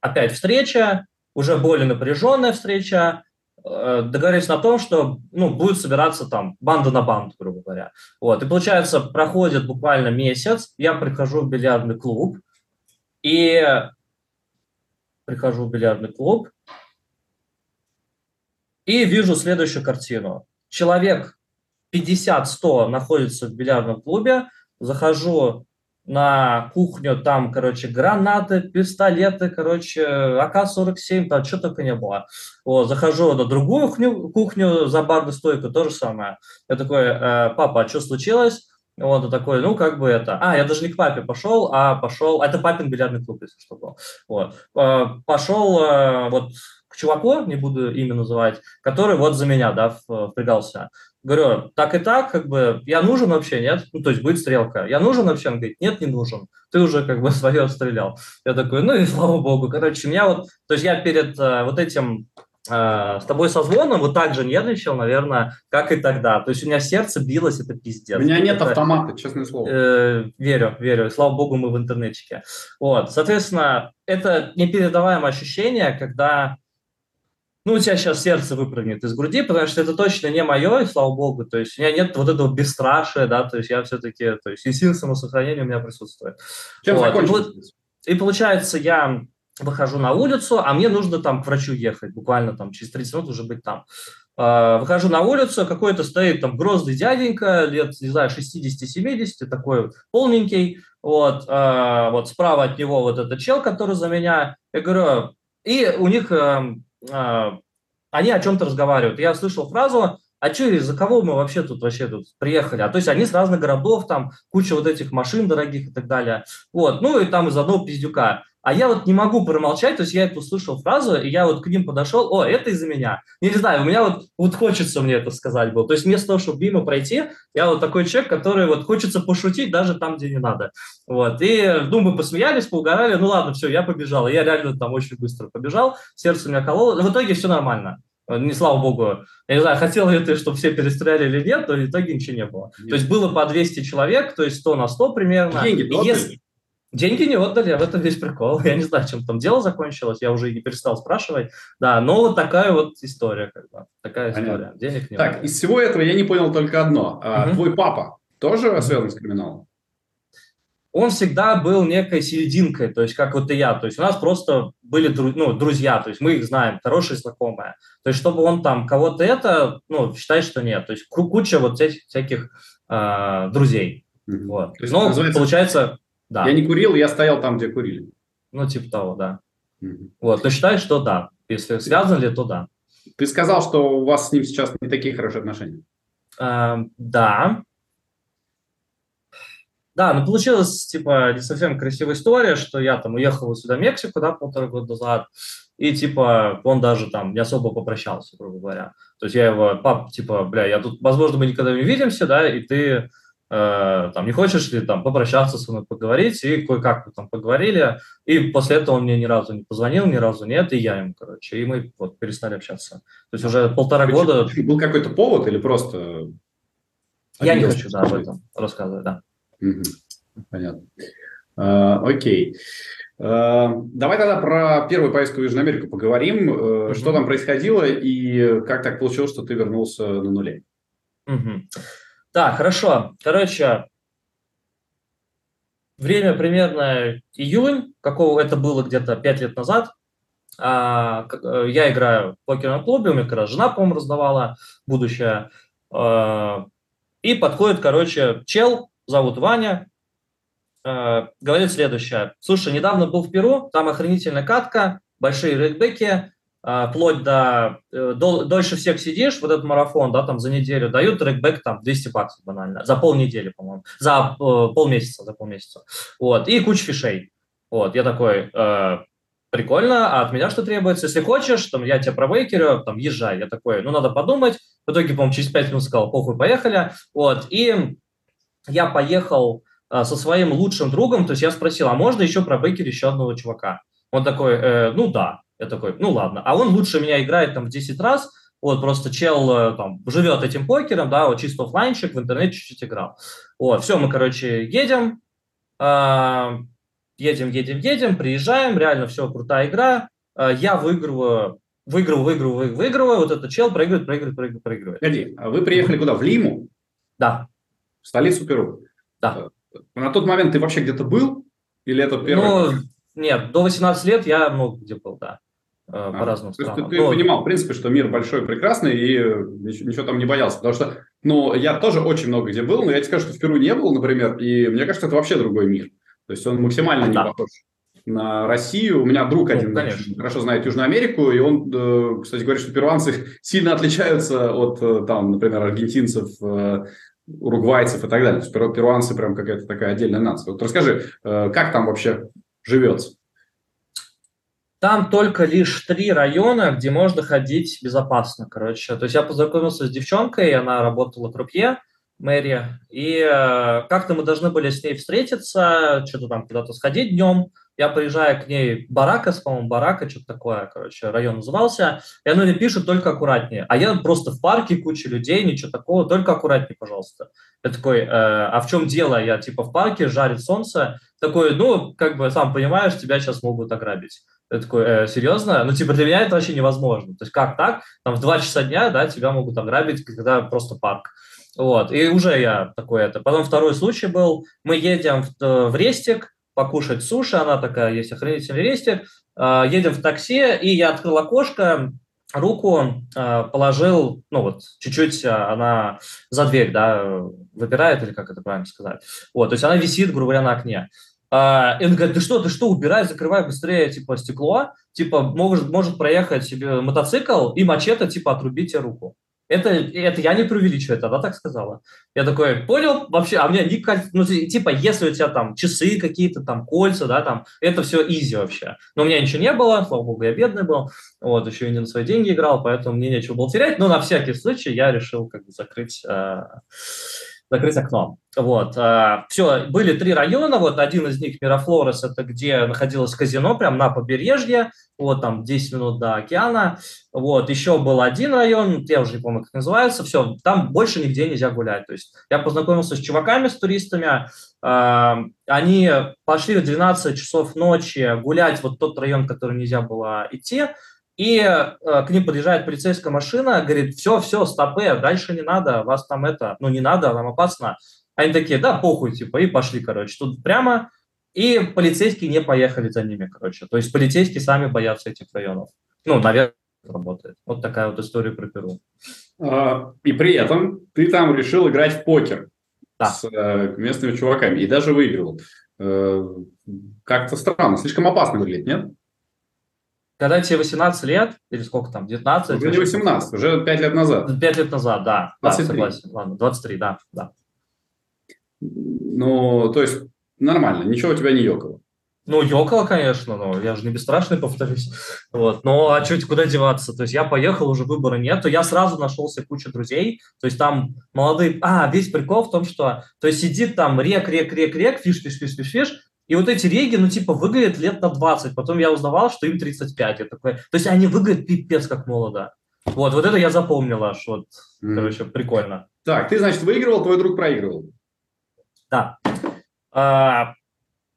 опять встреча, уже более напряженная встреча, договорились на том, что ну, будет собираться там банда на банду, грубо говоря. Вот. И получается, проходит буквально месяц, я прихожу в бильярдный клуб, и прихожу в бильярдный клуб и вижу следующую картину. Человек 50-100 находится в бильярдном клубе, захожу на кухню, там, короче, гранаты, пистолеты, короче, АК-47, там что только не было. Вот, захожу на другую кухню, кухню за барную стойку, то же самое. Я такой, э, папа, а что случилось? Вот, и такой, ну, как бы это... А, я даже не к папе пошел, а пошел... Это папин бильярдный клуб, если что был. Вот. А, пошел а, вот к чуваку, не буду имя называть, который вот за меня, да, впрягался. Говорю, так и так, как бы, я нужен вообще, нет? Ну, то есть будет стрелка. Я нужен вообще? Он говорит, нет, не нужен. Ты уже как бы свое отстрелял. Я такой, ну и слава богу. Короче, меня вот, то есть я перед uh, вот этим Э, с тобой созвоном вот так же нервничал, наверное, как и тогда. То есть у меня сердце билось, это пиздец. У меня нет это, автомата, честное слово. Э, верю, верю. Слава богу, мы в интернетчике. Вот, соответственно, это непередаваемое ощущение, когда ну, у тебя сейчас сердце выпрыгнет из груди, потому что это точно не мое, и слава богу, то есть у меня нет вот этого бесстрашия, да, то есть я все-таки, то есть инстинкт самосохранения у меня присутствует. Чем вот. И, и получается, я выхожу на улицу, а мне нужно там к врачу ехать, буквально там через 30 минут уже быть там. А, выхожу на улицу, какой-то стоит там грозный дяденька, лет, не знаю, 60-70, такой полненький, вот, а, вот справа от него вот этот чел, который за меня, я говорю, и у них, а, они о чем-то разговаривают. Я слышал фразу, а что, из-за кого мы вообще тут вообще тут приехали? А то есть они с разных городов, там куча вот этих машин дорогих и так далее. Вот, ну и там из одного пиздюка. А я вот не могу промолчать, то есть я эту услышал фразу, и я вот к ним подошел, о, это из-за меня. Не знаю, у меня вот, вот хочется мне это сказать было. То есть вместо того, чтобы мимо пройти, я вот такой человек, который вот хочется пошутить даже там, где не надо. Вот, и, ну, мы посмеялись, поугорали, ну ладно, все, я побежал. Я реально там очень быстро побежал, сердце у меня кололо. В итоге все нормально. Не слава богу. Я не знаю, хотел ли ты, чтобы все перестреляли или нет, но в итоге ничего не было. Нет. То есть было по 200 человек, то есть 100 на 100 примерно. Деньги и если, Деньги не отдали, в этом весь прикол. Я не знаю, чем там дело закончилось, я уже и не перестал спрашивать. Да, но вот такая вот история, как бы. Такая Понятно. история. Денег не Так, отдали. из всего этого я не понял только одно. угу. Твой папа тоже связан с криминалом? Он всегда был некой серединкой, то есть как вот и я. То есть у нас просто были ну, друзья, то есть мы их знаем, хорошие знакомые. То есть чтобы он там кого-то это, ну, считает, что нет. То есть куча вот этих всяких э, друзей. Угу. Вот. То есть, Но называется... получается да. Я не курил, я стоял там, где курили. Ну, типа того, да. Угу. Вот, но считаешь, что да. Если связан ли, то да. Ты сказал, что у вас с ним сейчас не такие хорошие отношения. А, да. Да, но получилась, типа, не совсем красивая история, что я там уехал сюда в Мексику, да, полтора года назад, и, типа, он даже там не особо попрощался, грубо говоря. То есть я его, пап, типа, бля, я тут, возможно, мы никогда не увидимся, да, и ты там, не хочешь ли там попрощаться со мной, поговорить, и кое-как мы там поговорили, и после этого он мне ни разу не позвонил, ни разу нет, и я ему, короче, и мы вот перестали общаться. То есть уже полтора Почему? года... Был какой-то повод или просто... Я не хочу, да, об этом рассказывать, да. Угу. Понятно. А, окей. А, давай тогда про первую поездку в Южную Америку поговорим. Угу. Что там происходило и как так получилось, что ты вернулся на нуле? Угу. Так, хорошо. Короче, время примерно июнь, какого это было где-то 5 лет назад. А, э, я играю в покерном клубе, у меня как раз жена, по-моему, раздавала будущее. А, и подходит, короче, чел, зовут Ваня, а, говорит следующее. Слушай, недавно был в Перу, там охренительная катка, большие рейдбеки, вплоть до, э, до дольше всех сидишь, вот этот марафон, да, там за неделю дают трекбэк там 200 баксов банально, за полнедели, по-моему, за э, полмесяца, за полмесяца, вот, и куча фишей, вот, я такой, э, прикольно, а от меня что требуется, если хочешь, там, я тебя пробейкерю, там, езжай, я такой, ну, надо подумать, в итоге, по-моему, через 5 минут сказал, похуй, поехали, вот, и я поехал э, со своим лучшим другом, то есть я спросил, а можно еще пробейкер еще одного чувака? Он такой, э, ну да, я такой, ну ладно. А он лучше меня играет там в 10 раз, вот просто чел э, там живет этим покером, да, вот чисто офлайнчик, в интернете чуть-чуть играл. Вот, все, мы, короче, едем, э, едем, едем, едем, приезжаем, реально все, крутая игра. Э, я выигрываю, выигрываю, выигрываю, выигрываю, вот этот чел проигрывает, проигрывает, проигрывает, проигрывает. Погоди, а вы приехали куда, в Лиму? Да. В столицу Перу? Да. На тот момент ты вообще где-то был? Или это первый? Ну, нет, до 18 лет я много где был, да. Э, по а, разным странам. То есть ты, ты Но... понимал, в принципе, что мир большой, прекрасный, и ничего, ничего там не боялся. Потому что, ну, я тоже очень много где был, но я тебе скажу, что в Перу не был, например, и мне кажется, это вообще другой мир. То есть он максимально не да. похож на Россию. У меня друг ну, один конечно. хорошо знает Южную Америку, и он, э, кстати, говорит, что перуанцы сильно отличаются от, э, там, например, аргентинцев, уругвайцев и так далее. То есть перуанцы прям какая-то такая отдельная нация. Вот расскажи, как там вообще живется? Там только лишь три района, где можно ходить безопасно, короче. То есть я познакомился с девчонкой, она работала в крупье, мэрия, и э, как-то мы должны были с ней встретиться, что-то там куда-то сходить днем. Я приезжаю к ней, Барака, по-моему, Барака, что-то такое, короче, район назывался, и она мне пишет только аккуратнее. А я просто в парке, куча людей, ничего такого, только аккуратнее, пожалуйста. Я такой, э, а в чем дело? Я типа в парке, жарит солнце. Такой, ну, как бы, сам понимаешь, тебя сейчас могут ограбить. Я такой, э, серьезно? Ну, типа, для меня это вообще невозможно. То есть, как так? Там в 2 часа дня, да, тебя могут ограбить, когда просто парк. Вот, и уже я такой это. Потом второй случай был, мы едем в, э, в Рестик покушать суши, она такая, есть охранительный Рестик, э, едем в такси, и я открыл окошко, руку э, положил, ну вот, чуть-чуть она за дверь, да, выпирает, или как это правильно сказать. Вот, то есть она висит, грубо говоря, на окне. А, и он говорит, ты что, ты что, убирай, закрывай быстрее, типа, стекло, типа, может, может проехать себе мотоцикл и мачете, типа, отрубить тебе руку. Это, это я не преувеличиваю, это она так сказала. Я такой, понял, вообще, а у меня ну, типа, если у тебя там часы какие-то, там, кольца, да, там, это все изи вообще. Но у меня ничего не было, слава богу, я бедный был, вот, еще и не на свои деньги играл, поэтому мне нечего было терять, но на всякий случай я решил как бы закрыть э, закрыть окно. Вот. А, Все, были три района, вот один из них Мирафлорес, это где находилось казино, прямо на побережье, вот там 10 минут до океана. Вот, еще был один район, я уже не помню, как называется, все, там больше нигде нельзя гулять. То есть я познакомился с чуваками, с туристами, а, они пошли в 12 часов ночи гулять вот тот район, который нельзя было идти, и э, к ним подъезжает полицейская машина, говорит, все, все, стопы, дальше не надо, вас там это, ну не надо, вам опасно. Они такие, да, похуй, типа, и пошли, короче, тут прямо. И полицейские не поехали за ними, короче. То есть полицейские сами боятся этих районов. Ну, наверное, работает. Вот такая вот история про Перу. А, и при этом ты там решил играть в покер да. с э, местными чуваками и даже выиграл. Э, как-то странно, слишком опасно выглядит, нет? Когда тебе 18 лет, или сколько там, 19? Уже не 18, уже 5 лет назад. 5 лет назад, да. 23. Да, согласен. Ладно, 23, да, да. Ну, то есть нормально, ничего у тебя не ёкало. Ну, ёкало, конечно, но я же не бесстрашный, повторюсь. Вот. Но а чуть куда деваться? То есть я поехал, уже выбора нет, то я сразу нашелся куча друзей. То есть там молодые... А, весь прикол в том, что... То есть сидит там рег, рег, рег, рег, fish, fish, fish, fish, fish, и вот эти реги, ну, типа, выглядят лет на 20. Потом я узнавал, что им 35. Я такой... То есть они выглядят пипец как молодо. Вот, вот это я запомнил аж. Вот, mm. короче, прикольно. Так, ты, значит, выигрывал, твой друг проигрывал. Да. А,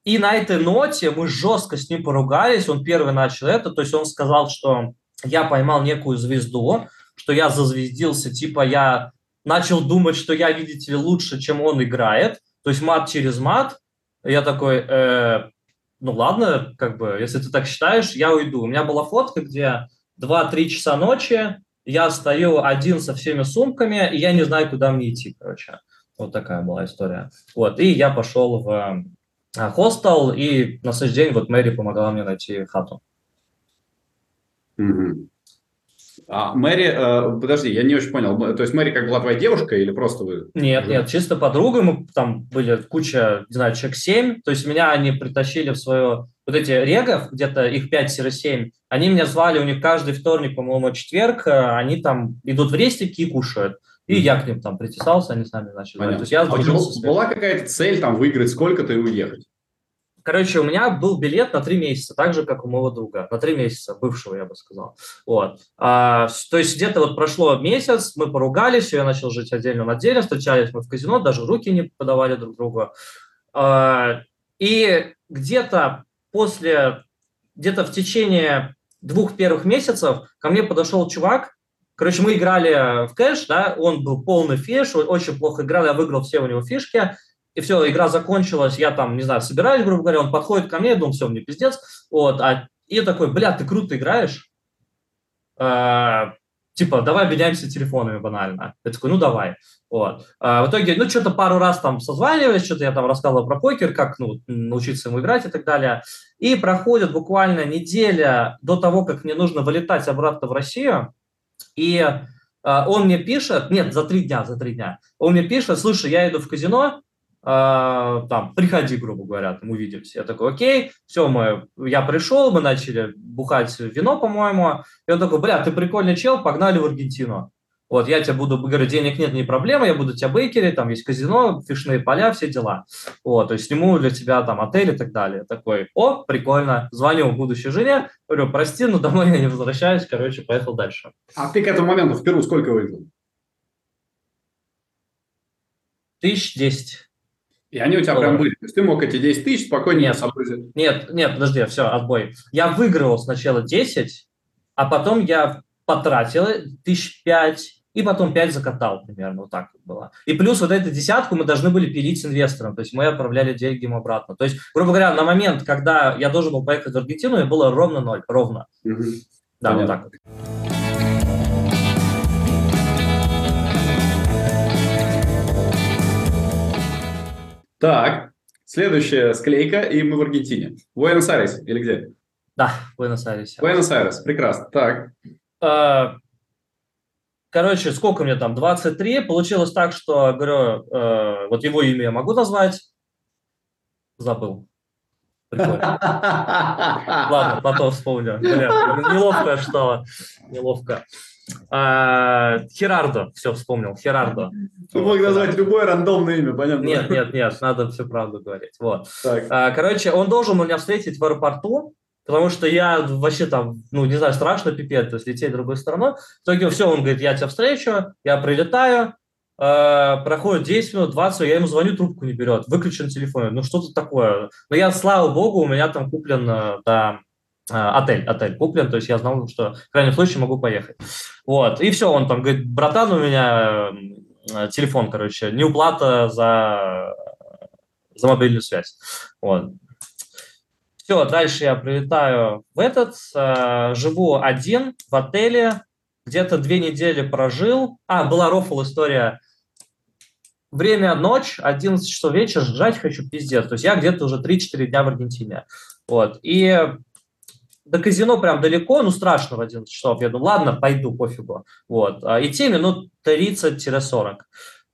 и на этой ноте мы жестко с ним поругались. Он первый начал это. То есть он сказал, что я поймал некую звезду, что я зазвездился. Типа я начал думать, что я, видите ли, лучше, чем он играет. То есть мат через мат. Я такой, э, ну ладно, как бы, если ты так считаешь, я уйду. У меня была фотка, где 2-3 часа ночи, я стою один со всеми сумками, и я не знаю, куда мне идти, короче. Вот такая была история. Вот, и я пошел в э, хостел, и на следующий день вот Мэри помогла мне найти хату. Mm-hmm. А Мэри, э, подожди, я не очень понял. То есть Мэри как была твоя девушка или просто вы? Нет, нет, чисто подруга. Мы там были куча, не знаю, человек 7. То есть меня они притащили в свое... Вот эти регов, где-то их 5-7, они меня звали, у них каждый вторник, по-моему, четверг, э, они там идут в рестики и кушают. И я к ним там притесался, они сами начали. То есть я а была какая-то цель там выиграть сколько-то и уехать? Короче, у меня был билет на три месяца, так же, как у моего друга. На три месяца, бывшего, я бы сказал. Вот. А, то есть где-то вот прошло месяц, мы поругались, я начал жить отдельно отдельно, встречались мы в казино, даже руки не подавали друг другу. А, и где-то после, где-то в течение двух первых месяцев ко мне подошел чувак, Короче, мы играли в кэш, да, он был полный фиш, очень плохо играл, я выиграл все у него фишки, и все, игра закончилась, я там, не знаю, собираюсь, грубо говоря, он подходит ко мне, я думаю, все, мне пиздец, вот, а, и такой, бля, ты круто играешь, а, типа, давай обменяемся телефонами банально. Я такой, ну давай. Вот. А в итоге, ну, что-то пару раз там созванивались, что-то я там рассказывал про покер, как ну, научиться ему играть и так далее. И проходит буквально неделя до того, как мне нужно вылетать обратно в Россию, и а, он мне пишет, нет, за три дня, за три дня, он мне пишет, слушай, я иду в казино, там, приходи, грубо говоря, там увидимся. Я такой, окей, все, мы, я пришел, мы начали бухать вино, по-моему. И он такой, бля, ты прикольный чел, погнали в Аргентину. Вот, я тебе буду, говорю, денег нет, не проблема, я буду тебя бейкерить, там есть казино, фишные поля, все дела. Вот, то есть сниму для тебя там отель и так далее. Такой, о, прикольно, звоню будущей жене, говорю, прости, но домой я не возвращаюсь, короче, поехал дальше. А ты к этому моменту в Перу сколько выиграл? Тысяч десять. И они у тебя прям были. То есть ты мог эти 10 тысяч спокойно нет, собой Нет, нет, подожди, все, отбой. Я выигрывал сначала 10, а потом я потратил тысяч пять, и потом 5 закатал примерно, вот так вот было. И плюс вот эту десятку мы должны были пилить инвесторам, то есть мы отправляли деньги им обратно. То есть, грубо говоря, на момент, когда я должен был поехать в Аргентину, я было ровно ноль, ровно. Угу. Да, Понятно. вот так вот. Так, следующая склейка, и мы в Аргентине. В Буэнос-Айресе или где? Да, в Буэнос-Айресе. Буэнос-Айрес, прекрасно. Так. А, короче, сколько мне там, 23, получилось так, что, говорю, э, вот его имя я могу назвать, забыл. Ладно, потом вспомню. Бля, неловко что, неловко. А, Херардо, все, вспомнил, Херардо. Ты мог назвать любое рандомное имя, понятно? Нет, нет, нет, надо всю правду говорить. Вот. А, короче, он должен меня встретить в аэропорту, потому что я вообще там, ну, не знаю, страшно пипец, то есть лететь другой стороной. В итоге все, он говорит, я тебя встречу, я прилетаю, э, проходит 10 минут, 20, я ему звоню, трубку не берет, выключен телефон. Ну, что-то такое. Но я, слава богу, у меня там куплен, да, отель, отель куплен, то есть я знал, что в крайнем случае могу поехать. Вот, и все, он там говорит, братан, у меня э, телефон, короче, неуплата за, за мобильную связь. Вот. Все, дальше я прилетаю в этот, э, живу один в отеле, где-то две недели прожил. А, была рофл история. Время ночь, 11 часов вечера, жрать хочу, пиздец. То есть я где-то уже 3-4 дня в Аргентине. Вот. И до казино прям далеко, ну страшно в 11 часов. Я думаю, ладно, пойду, пофигу. Вот. А идти минут 30-40.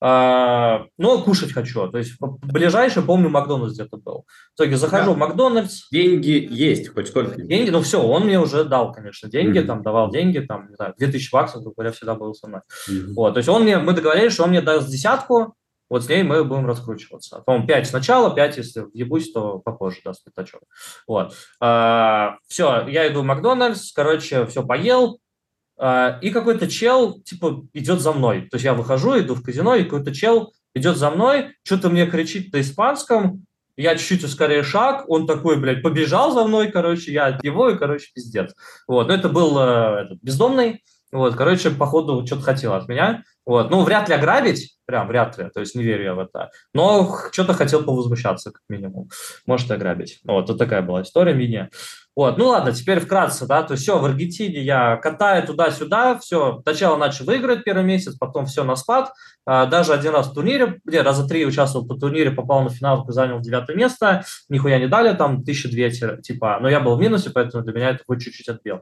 А, но кушать хочу. То есть ближайший, помню, Макдональдс где-то был. В итоге захожу да. в Макдональдс. Деньги есть, хоть сколько Деньги, ну все, он мне уже дал, конечно, деньги, mm-hmm. там давал деньги, там, не знаю, 2000 баксов, грубо говоря, всегда был со мной. Mm-hmm. Вот, то есть он мне, мы договорились, что он мне даст десятку, вот с ней мы будем раскручиваться. По-моему, 5 сначала, 5, если въебусь, то попозже даст пятачок. Вот. А, все, я иду в Макдональдс, короче, все поел, а, и какой-то чел, типа, идет за мной. То есть я выхожу, иду в казино, и какой-то чел идет за мной, что-то мне кричит на испанском, я чуть-чуть ускоряю шаг, он такой, блядь, побежал за мной, короче, я от него, и, короче, пиздец. Вот, но это был э, этот, бездомный, вот, короче, походу, что-то хотел от меня. Вот, ну, вряд ли ограбить, прям вряд ли, то есть не верю я в это. Но что-то хотел повозмущаться, как минимум. Может, ограбить. Вот, вот такая была история мини. Вот, ну ладно, теперь вкратце, да, то есть все, в Аргентине я катаю туда-сюда, все, сначала начал выиграть первый месяц, потом все на спад, а, даже один раз в турнире, где раза три участвовал по турнире, попал на финал, занял девятое место, нихуя не дали, там тысяча две типа, но я был в минусе, поэтому для меня это хоть чуть-чуть отбил.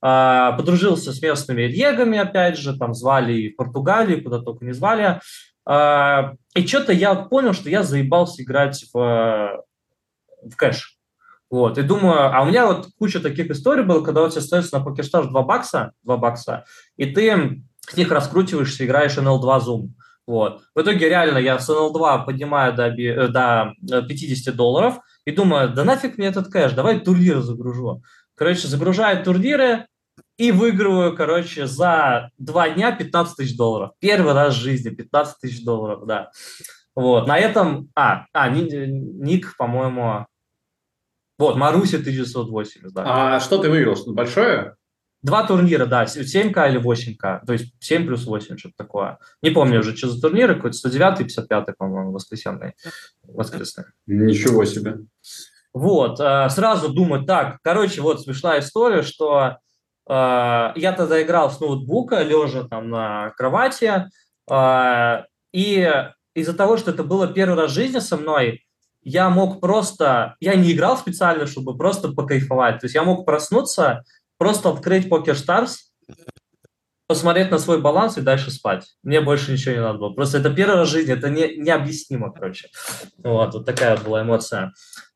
А, подружился с местными регами, опять же, там звали и в Португалии, куда только не звали, а, и что-то я понял, что я заебался играть в, в кэш. Вот, и думаю, а у меня вот куча таких историй было, когда у тебя остается на покерстаж 2 бакса, 2 бакса, и ты с них раскручиваешься, играешь NL2 Zoom. Вот. В итоге реально я с NL2 поднимаю до, э, до 50 долларов и думаю, да нафиг мне этот кэш, давай турниры загружу. Короче, загружаю турниры и выигрываю, короче, за два дня 15 тысяч долларов. Первый раз в жизни 15 тысяч долларов, да. Вот, на этом, а, а, ник, по-моему, вот, Маруси 1980, да. А что ты выиграл? Что-то большое? Два турнира, да, 7К или 8К, то есть 7 плюс 8, что-то такое. Не помню уже, что за турниры, какой-то 109 и 55, по-моему, воскресенный, воскресный. Ничего себе. Вот, э, сразу думаю, так, короче, вот смешная история, что э, я тогда играл с ноутбука, лежа там на кровати, э, и из-за того, что это было первый раз в жизни со мной, я мог просто, я не играл специально, чтобы просто покайфовать. То есть я мог проснуться, просто открыть Poker Stars, посмотреть на свой баланс и дальше спать. Мне больше ничего не надо было. Просто это первый раз в жизни, это не, необъяснимо, короче. Вот, вот такая была эмоция.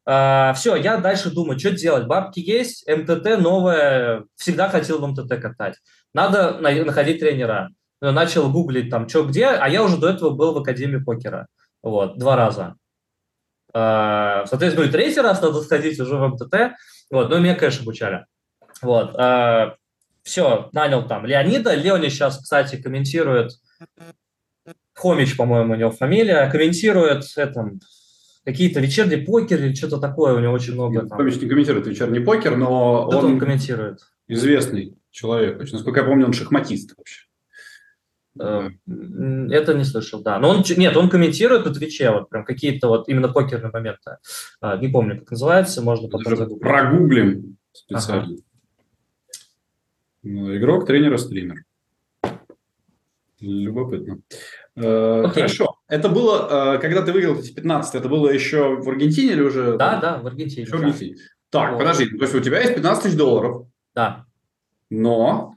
А, все, я дальше думаю, что делать. Бабки есть, МТТ новое, всегда хотел в МТТ катать. Надо находить тренера. Начал гуглить там, что где, а я уже до этого был в Академии покера. Вот, два раза. А, соответственно, и третий раз надо сходить уже в МТТ. Вот, ну, меня, конечно, обучали. Вот. А, Все, нанял там Леонида. Леони сейчас, кстати, комментирует Хомич, по-моему, у него фамилия, комментирует это, какие-то вечерние покер или что-то такое, у него очень много. Нет, там. Хомич не комментирует вечерний покер, но он, он комментирует. Известный человек. Насколько я помню, он шахматист вообще. Э, это не слышал, да. Но он, нет, он комментирует на Твиче вот прям какие-то вот именно покерные моменты. А, не помню, как называется, можно потом загуглить. Прогуглим специально. Ага. Ну, игрок, тренер, стример. Любопытно. Okay. Э, хорошо. Это было, э, когда ты выиграл эти 15, это было еще в Аргентине или уже? Да, да, в Аргентине. Еще в Аргентине. Так, вот. подожди, то есть у тебя есть 15 тысяч долларов. Да. Но?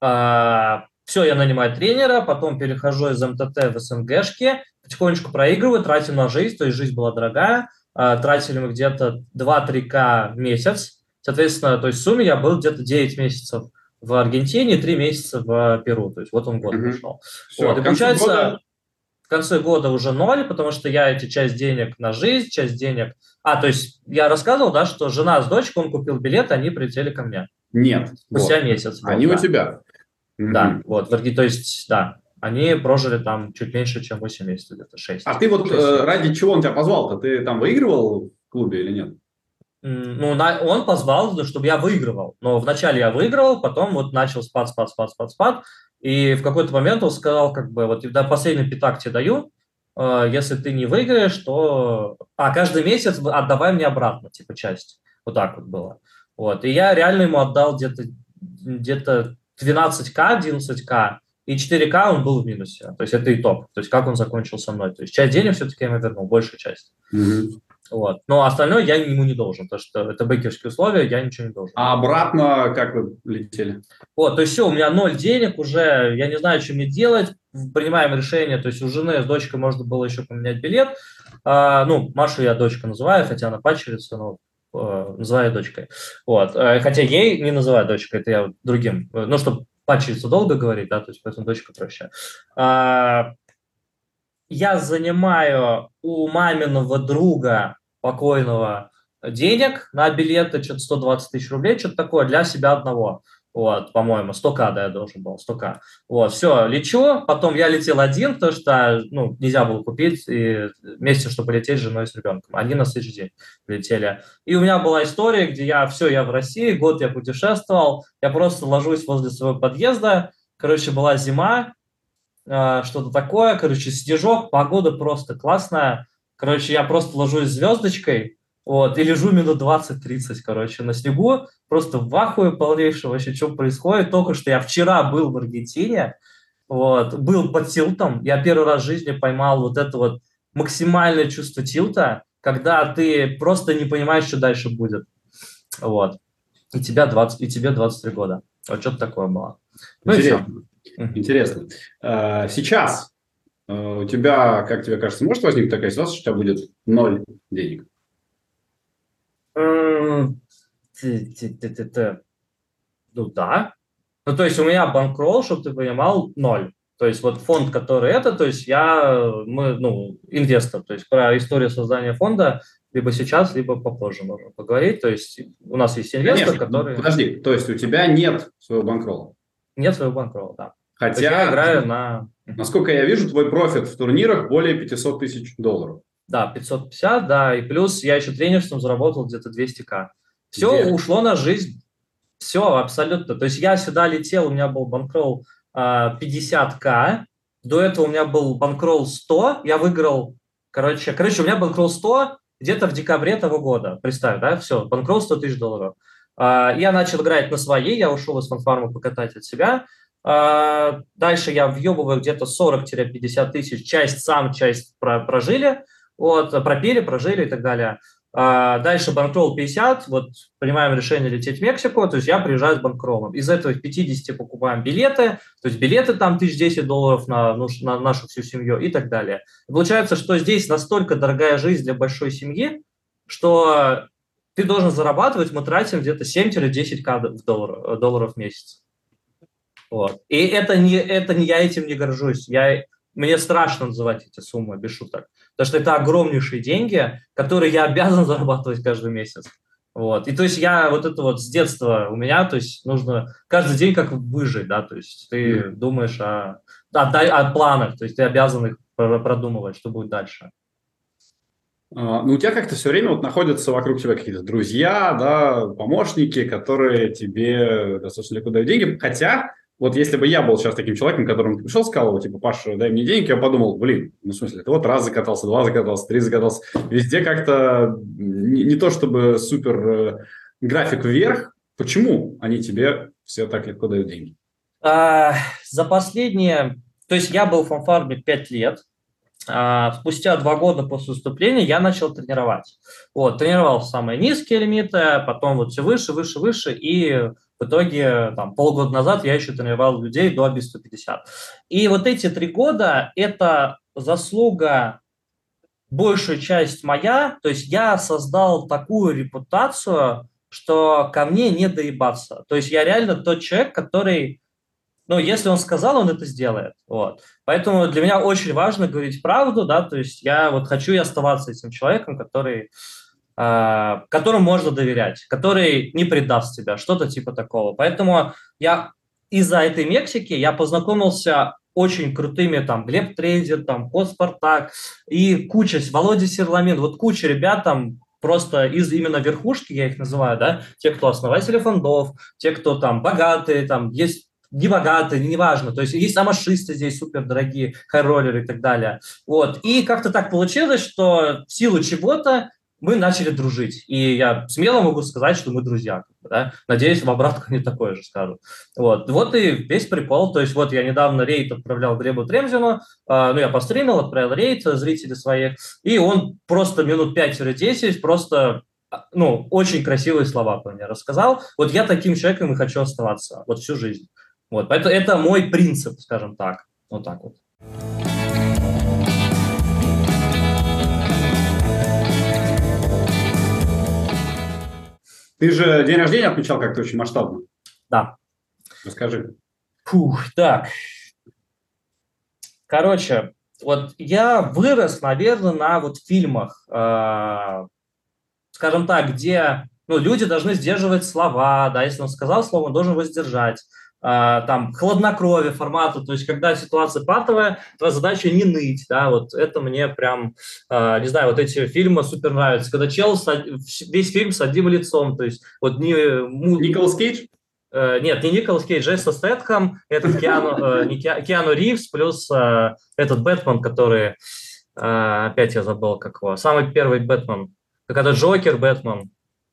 А, Все, я нанимаю тренера, потом перехожу из МТТ в СНГшки, потихонечку проигрываю, тратим на жизнь, то есть жизнь была дорогая, а, тратили мы где-то 2-3К в месяц, соответственно, то есть в сумме я был где-то 9 месяцев в Аргентине, 3 месяца в Перу, то есть вот он год прошел. Все, вот, и получается, года... в конце года уже ноль, потому что я эти часть денег на жизнь, часть денег... А, то есть я рассказывал, да, что жена с дочкой, он купил билет, они прилетели ко мне. Нет. Спустя вот. месяц. Они вот, у да. Тебя. Да, вот, то есть, да, они прожили там чуть меньше, чем 8 месяцев, где-то 6. А ты вот 6 э, ради чего он тебя позвал-то? Ты там выигрывал в клубе или нет? Ну, на, он позвал, чтобы я выигрывал. Но вначале я выигрывал, потом вот начал спад, спад, спад, спад, спад. И в какой-то момент он сказал, как бы, вот до последний пятак тебе даю, э, если ты не выиграешь, то... А, каждый месяц отдавай мне обратно, типа, часть. Вот так вот было. Вот. И я реально ему отдал где-то где-то 12к, 11к, и 4К он был в минусе. То есть это итог. То есть как он закончил со мной. То есть часть денег все-таки я ему вернул, большую часть. Mm-hmm. Вот. Но остальное я ему не должен, потому что это бейкерские условия, я ничего не должен. А обратно как вы летели? Вот, то есть все, у меня ноль денег уже, я не знаю, что мне делать, принимаем решение, то есть у жены с дочкой можно было еще поменять билет, а, ну, Машу я дочка называю, хотя она пачерица, но называю дочкой. Вот. Э, хотя ей не называю дочкой, это я другим, ну, чтобы пачерицу долго говорить, да, то есть поэтому дочка проще. А, я занимаю у маминого друга покойного денег на билеты, что-то 120 тысяч рублей, что-то такое, для себя одного. Вот, по-моему, 100к, да, я должен был, 100к. Вот, все, лечу, потом я летел один, потому что, ну, нельзя было купить и вместе, чтобы полететь с женой и с ребенком. Они на следующий день летели. И у меня была история, где я, все, я в России, год я путешествовал, я просто ложусь возле своего подъезда, короче, была зима, э, что-то такое, короче, снежок, погода просто классная, короче, я просто ложусь звездочкой, вот, и лежу минут 20-30, короче, на снегу, просто в ахуе полнейшем вообще, что происходит. Только что я вчера был в Аргентине, вот, был под тилтом, я первый раз в жизни поймал вот это вот максимальное чувство тилта, когда ты просто не понимаешь, что дальше будет. Вот. И, тебя 20, и тебе 23 года. Вот что-то такое было. Ну Интересно. Интересно. А, сейчас а, у тебя, как тебе кажется, может возникнуть такая ситуация, что у тебя будет ноль денег? Ну да. Ну, то есть у меня банкролл, чтобы ты понимал, ноль. То есть вот фонд, который это, то есть я, мы, ну, инвестор. То есть про историю создания фонда либо сейчас, либо попозже можно поговорить. То есть у нас есть инвестор, Конечно. который... Подожди, то есть у тебя нет своего банкролла? Нет своего банкролла, да. Хотя, я играю на... Насколько я вижу, твой профит в турнирах более 500 тысяч долларов. Да, 550, да, и плюс я еще тренерством заработал где-то 200к. Все Где? ушло на жизнь. Все, абсолютно. То есть я сюда летел, у меня был банкролл 50к, а, до этого у меня был банкролл 100, я выиграл, короче, короче, у меня банкролл 100 где-то в декабре того года, представь, да, все, банкролл 100 тысяч долларов. А, я начал играть на своей, я ушел из фанфарма покатать от себя, а, Дальше я въебываю где-то 40-50 тысяч, часть сам, часть прожили, вот, пропили, прожили и так далее. А дальше банкролл 50, вот принимаем решение лететь в Мексику, то есть я приезжаю с банкроллом. Из этого 50 покупаем билеты, то есть билеты там 1010 долларов на, ну, на нашу всю семью и так далее. И получается, что здесь настолько дорогая жизнь для большой семьи, что ты должен зарабатывать, мы тратим где-то 7-10к долларов, долларов в месяц. Вот. И это не, это не я этим не горжусь. Я мне страшно называть эти суммы, без шуток. Потому что это огромнейшие деньги, которые я обязан зарабатывать каждый месяц. Вот. И то есть я вот это вот с детства у меня, то есть нужно каждый день как выжить, да, то есть ты mm. думаешь о, о, о планах, то есть ты обязан их продумывать, что будет дальше. А, ну, у тебя как-то все время вот находятся вокруг тебя какие-то друзья, да, помощники, которые тебе достаточно легко дают деньги. Хотя вот если бы я был сейчас таким человеком, которому пришел, сказал, типа, Паша, дай мне денег, я подумал, блин, ну, в смысле, ты вот раз закатался, два закатался, три закатался. Везде как-то не, не то чтобы супер э, график вверх. Почему они тебе все так легко дают деньги? А, за последние... То есть я был в фанфарме пять лет. А, спустя два года после выступления я начал тренировать. Вот, тренировал самые низкие лимиты, потом вот все выше, выше, выше, и В итоге, там, полгода назад я еще тренировал людей до би 150. И вот эти три года – это заслуга большую часть моя, то есть я создал такую репутацию, что ко мне не доебаться. То есть я реально тот человек, который, ну, если он сказал, он это сделает. Вот. Поэтому для меня очень важно говорить правду, да, то есть я вот хочу и оставаться этим человеком, который, которому можно доверять, который не предаст тебя, что-то типа такого. Поэтому я из-за этой Мексики я познакомился очень крутыми, там, Глеб Трейдер, там, Кот Спартак и куча, Володя Серламин, вот куча ребят там просто из именно верхушки, я их называю, да, те, кто основатели фондов, те, кто там богатые, там есть не богатые, неважно. То есть есть амашисты здесь супер дорогие, хайроллеры и так далее. Вот. И как-то так получилось, что в силу чего-то мы начали дружить. И я смело могу сказать, что мы друзья. Да? Надеюсь, в обратку не такое же скажу. Вот. вот и весь прикол. То есть вот я недавно рейд отправлял Глебу Тремзину, э, ну я постримил, отправил рейд зрители своих, и он просто минут 5-10 просто а, ну, очень красивые слова про меня рассказал. Вот я таким человеком и хочу оставаться вот всю жизнь. Вот, поэтому это мой принцип, скажем так. Вот так вот. Ты же день рождения отмечал как-то очень масштабно. Да. Расскажи. Фух, так. Короче, вот я вырос, наверное, на вот фильмах, э, скажем так, где ну, люди должны сдерживать слова, да, если он сказал слово, он должен его сдержать. А, там, хладнокровие формата, то есть когда ситуация патовая, твоя задача не ныть, да, вот это мне прям, а, не знаю, вот эти фильмы супер нравятся, когда чел весь фильм с одним лицом, то есть вот не... Николас Кейдж? Э, нет, не Николас Кейдж, Джейсон Стэтхэм, этот Киану, э, не Киану Ривз, плюс э, этот Бэтмен, который, опять я забыл, как его, самый первый Бэтмен, это Джокер Бэтмен,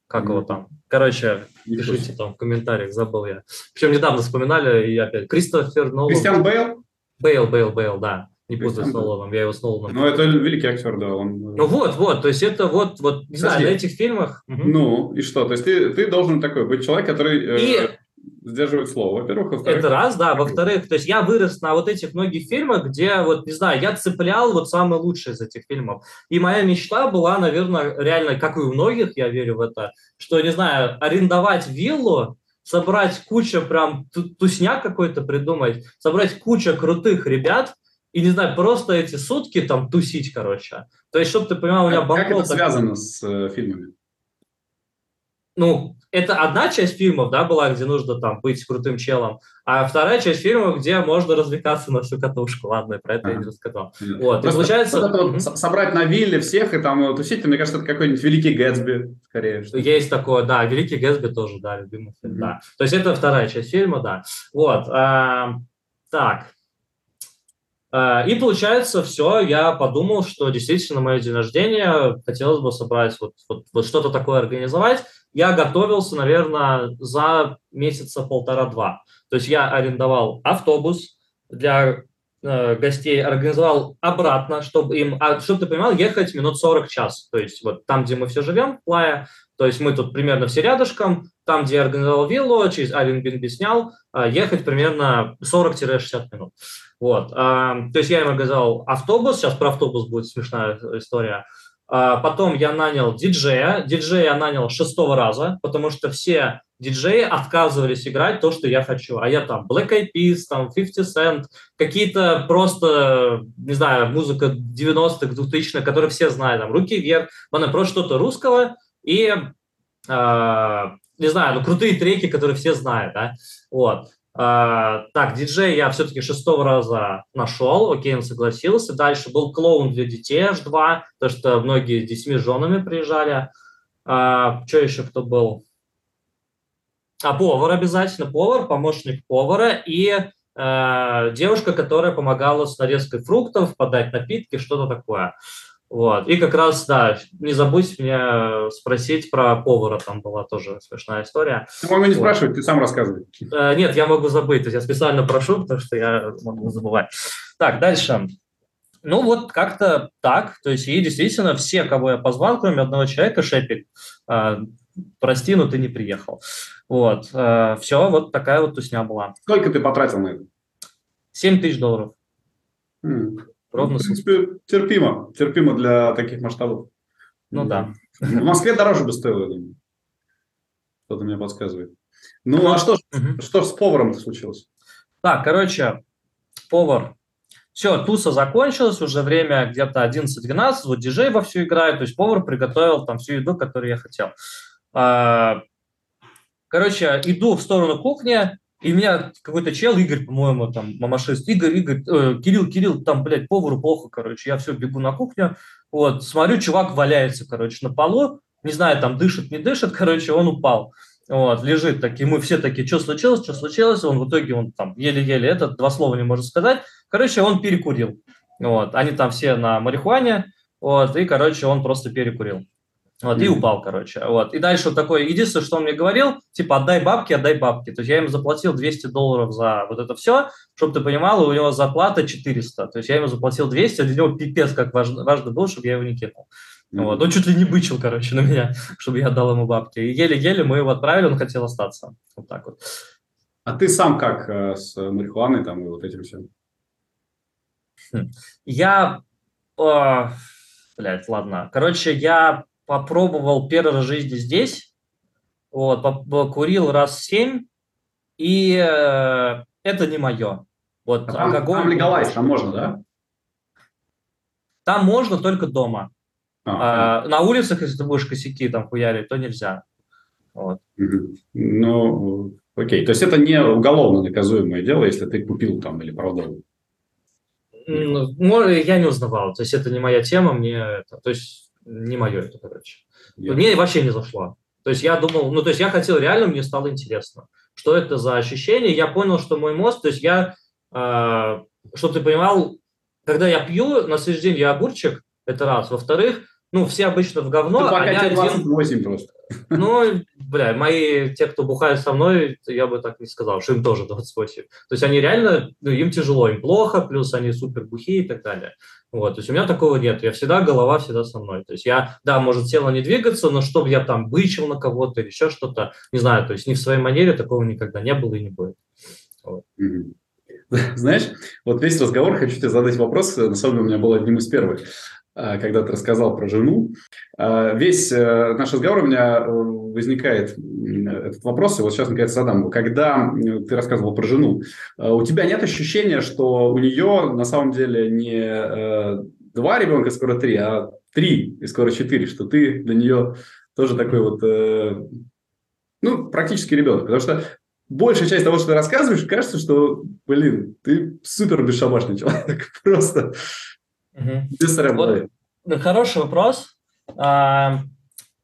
как его там? Короче, пишите там в комментариях, забыл я. Причем недавно вспоминали, и опять Кристофер Нолан. Кристиан Бейл? Бейл, Бейл, Бейл, да. Не путаю с Ноланом, я его с Ноланом. Ну, это великий актер, да. Он... Ну вот, вот, то есть это вот, вот не Подожди. знаю, на этих фильмах... Ну, и что? То есть ты, ты должен такой быть человек, который... Э, и... Сдерживать слово, во-первых. Во-вторых, это раз, да. Во-вторых, то есть я вырос на вот этих многих фильмах, где, вот, не знаю, я цеплял вот самые лучшие из этих фильмов. И моя мечта была, наверное, реально, как и у многих, я верю в это, что, не знаю, арендовать виллу, собрать кучу прям тусняк какой-то придумать, собрать кучу крутых ребят, и, не знаю, просто эти сутки там тусить, короче. То есть, чтобы ты понимал, у меня банкрот... Как это связано с э, фильмами? ну, это одна часть фильмов, да, была, где нужно там быть крутым челом, а вторая часть фильмов, где можно развлекаться на всю катушку. Ладно, про это а, я не рассказал. Вот, и получается... Вот вот mm-hmm. собрать на вилле всех и там тусить, мне кажется, это какой-нибудь Великий Гэтсби, скорее. Что Есть такое, да, Великий Гэтсби тоже, да, любимый фильм, mm-hmm. да. То есть это вторая часть фильма, да. Вот, а, так, а, и получается, все, я подумал, что действительно мое день рождения хотелось бы собрать, вот, вот, вот что-то такое организовать. Я готовился, наверное, за месяца полтора-два. То есть я арендовал автобус для э, гостей, организовал обратно, чтобы им, а, чтобы ты понимал, ехать минут 40 час. То есть вот там, где мы все живем, Плая, то есть мы тут примерно все рядышком, там, где я организовал виллу, через Airbnb снял, а, ехать примерно 40-60 минут. Вот. А, то есть я им организовал автобус, сейчас про автобус будет смешная история. А, потом я нанял диджея. Диджея я нанял шестого раза, потому что все диджеи отказывались играть то, что я хочу. А я там Black Eyed Peas, там 50 Cent, какие-то просто, не знаю, музыка 90-х, 2000-х, которые все знают, там «Руки вверх», она просто что-то русского и, э, не знаю, ну, крутые треки, которые все знают, да, вот. Uh, так, диджей я все-таки шестого раза нашел, окей, он согласился. Дальше был клоун для детей аж два, потому что многие с детьми, с женами приезжали. Uh, что еще кто был? А повар обязательно, повар, помощник повара и uh, девушка, которая помогала с нарезкой фруктов, подать напитки, что-то такое. Вот. И как раз, да, не забудь меня спросить про повара, там была тоже смешная история. Ты могу не вот. спрашивать, ты сам рассказывай. Э, нет, я могу забыть, то есть я специально прошу, потому что я могу забывать. Так, дальше. Ну, вот как-то так. То есть, и действительно, все, кого я позвал, кроме одного человека, Шепик, э, прости, но ты не приехал. Вот. Э, все, вот такая вот тусня была. Сколько ты потратил на это? 7 тысяч долларов. М. Ровно. Ну, в принципе, терпимо. Терпимо для таких масштабов. Ну да. В Москве дороже бы стоило, я думаю. Что-то мне подсказывает. Ну, а что, угу. что с поваром случилось? Так, короче, повар. Все, туса закончилась, уже время где-то 11-12, вот диджей вовсю играет, то есть повар приготовил там всю еду, которую я хотел. А, короче, иду в сторону кухни, и меня какой-то чел, Игорь, по-моему, там, мамашист, Игорь, Игорь, э, Кирилл, Кирилл, там, блядь, повару плохо, короче, я все, бегу на кухню, вот, смотрю, чувак валяется, короче, на полу, не знаю, там, дышит, не дышит, короче, он упал, вот, лежит такие, мы все такие, что случилось, что случилось, он в итоге, он там, еле-еле этот, два слова не может сказать, короче, он перекурил, вот, они там все на марихуане, вот, и, короче, он просто перекурил. Вот, mm-hmm. и упал, короче. Вот. И дальше вот такое, единственное, что он мне говорил, типа, отдай бабки, отдай бабки. То есть я ему заплатил 200 долларов за вот это все, чтобы ты понимал, у него зарплата 400. То есть я ему заплатил 200, а для него пипец как важно, важно было, чтобы я его не кинул. Mm-hmm. Вот. Он чуть ли не бычил, короче, на меня, чтобы я отдал ему бабки. И еле-еле мы его отправили, он хотел остаться. Вот так вот. А ты сам как э, с марихуаной там и вот этим всем? Хм. Я... Э, блядь, ладно. Короче, я попробовал первый раз в жизни здесь, вот, курил раз семь, и э, это не мое. Вот, а там, алкоголь... Там легалайз, там можно, да? Там можно только дома. А, а, на улицах, если ты будешь косяки там хуярить, то нельзя. Вот. Ну, окей. То есть это не уголовно наказуемое дело, если ты купил там или продал? Ну, я не узнавал. То есть это не моя тема, мне это... То есть не мое это, короче. Yeah. Мне вообще не зашло. То есть я думал, ну, то есть я хотел реально, мне стало интересно, что это за ощущение. Я понял, что мой мозг, то есть я, э, чтобы ты понимал, когда я пью, на следующий день я огурчик, это раз. Во-вторых, ну, все обычно в говно. Ты пока тебе 28 один... просто. Ну, бля, мои, те, кто бухают со мной, я бы так не сказал, что им тоже 28. То есть они реально, ну, им тяжело, им плохо, плюс они супер бухие и так далее. Вот, то есть у меня такого нет. Я всегда, голова всегда со мной. То есть я, да, может тело не двигаться, но чтобы я там бычил на кого-то или еще что-то, не знаю, то есть ни в своей манере такого никогда не было и не будет. Вот. Знаешь, вот весь разговор хочу тебе задать вопрос, на самом деле у меня был одним из первых. А, когда ты рассказал про жену. А, весь э, наш разговор у меня э, возникает этот вопрос, и вот сейчас наконец задам. Когда ты рассказывал про жену, у тебя нет ощущения, что у нее на самом деле не э, два ребенка, скоро три, а три и скоро четыре, что ты для нее тоже такой вот, ну, практически ребенок, потому что большая часть того, что ты рассказываешь, кажется, что, блин, ты супер бесшабашный человек, просто Угу. Вот, ну, хороший вопрос. А,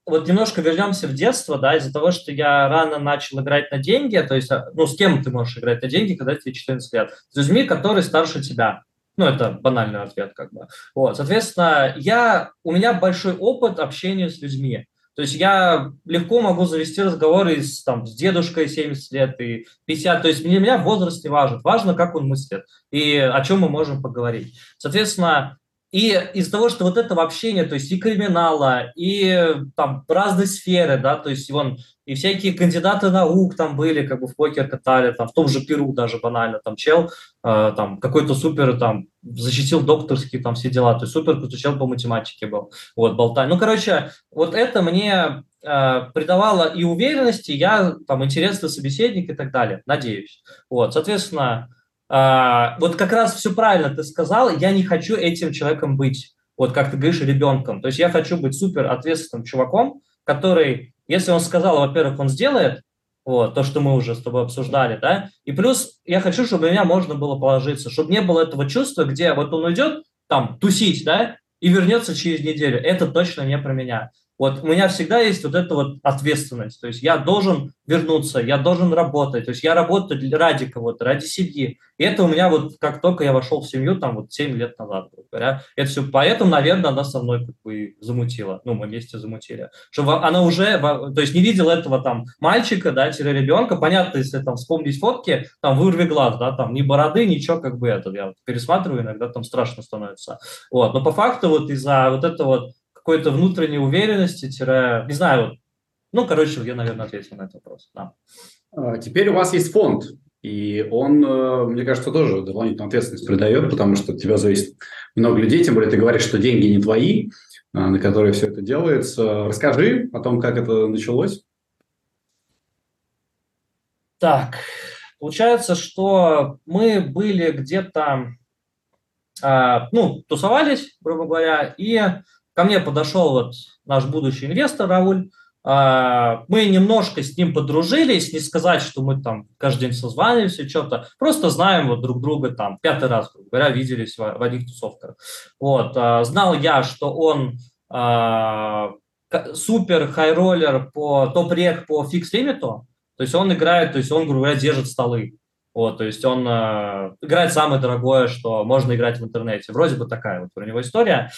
вот немножко вернемся в детство, да, из-за того, что я рано начал играть на деньги, то есть, а, ну, с кем ты можешь играть на деньги, когда тебе 14 лет? С людьми, которые старше тебя. Ну, это банальный ответ, как бы. Вот, соответственно, я, у меня большой опыт общения с людьми. То есть я легко могу завести разговоры с, там, с дедушкой 70 лет и 50. То есть для меня возраст не важен. Важно, как он мыслит и о чем мы можем поговорить. Соответственно, и из-за того, что вот этого общения, то есть и криминала, и там разные сферы, да, то есть вон и всякие кандидаты наук там были, как бы в покер катали, там в том же Перу даже банально, там чел, э, там какой-то супер там защитил докторский, там все дела, то есть супер крутой чел по математике был, вот, болтай. Ну, короче, вот это мне э, придавало и уверенности, я там интересный собеседник и так далее, надеюсь. Вот, соответственно, вот как раз все правильно ты сказал, я не хочу этим человеком быть, вот как ты говоришь, ребенком. То есть я хочу быть супер ответственным чуваком, который, если он сказал, во-первых, он сделает, вот, то, что мы уже с тобой обсуждали, да, и плюс я хочу, чтобы меня можно было положиться, чтобы не было этого чувства, где вот он уйдет там тусить, да, и вернется через неделю. Это точно не про меня. Вот у меня всегда есть вот эта вот ответственность. То есть я должен вернуться, я должен работать. То есть я работаю ради кого-то, ради семьи. И это у меня вот как только я вошел в семью, там вот 7 лет назад, говоря, это все. Поэтому, наверное, она со мной как бы замутила. Ну, мы вместе замутили. Что она уже, то есть не видела этого там мальчика, да, ребенка. Понятно, если там вспомнить фотки, там вырви глаз, да, там ни бороды, ничего как бы это. Я вот пересматриваю, иногда там страшно становится. Вот. Но по факту вот из-за вот этого вот какой-то внутренней уверенности, тире, не знаю, ну, короче, я, наверное, ответил на этот вопрос. Да. А, теперь у вас есть фонд, и он, э, мне кажется, тоже дополнительную ответственность придает, потому что от тебя зависит много людей, тем более ты говоришь, что деньги не твои, а, на которые все это делается. Расскажи о том, как это началось. Так, получается, что мы были где-то, а, ну, тусовались, грубо говоря, и Ко мне подошел вот наш будущий инвестор Рауль. А, мы немножко с ним подружились, не сказать, что мы там каждый день созваниваемся, что-то, просто знаем вот друг друга там пятый раз, грубо говоря, виделись в, одних тусовках. Вот, а, знал я, что он а, супер хайроллер по топ-рек по фикс-лимиту, то есть он играет, то есть он, грубо говоря, держит столы. Вот, то есть он э, играет самое дорогое, что можно играть в интернете. Вроде бы такая вот про него история.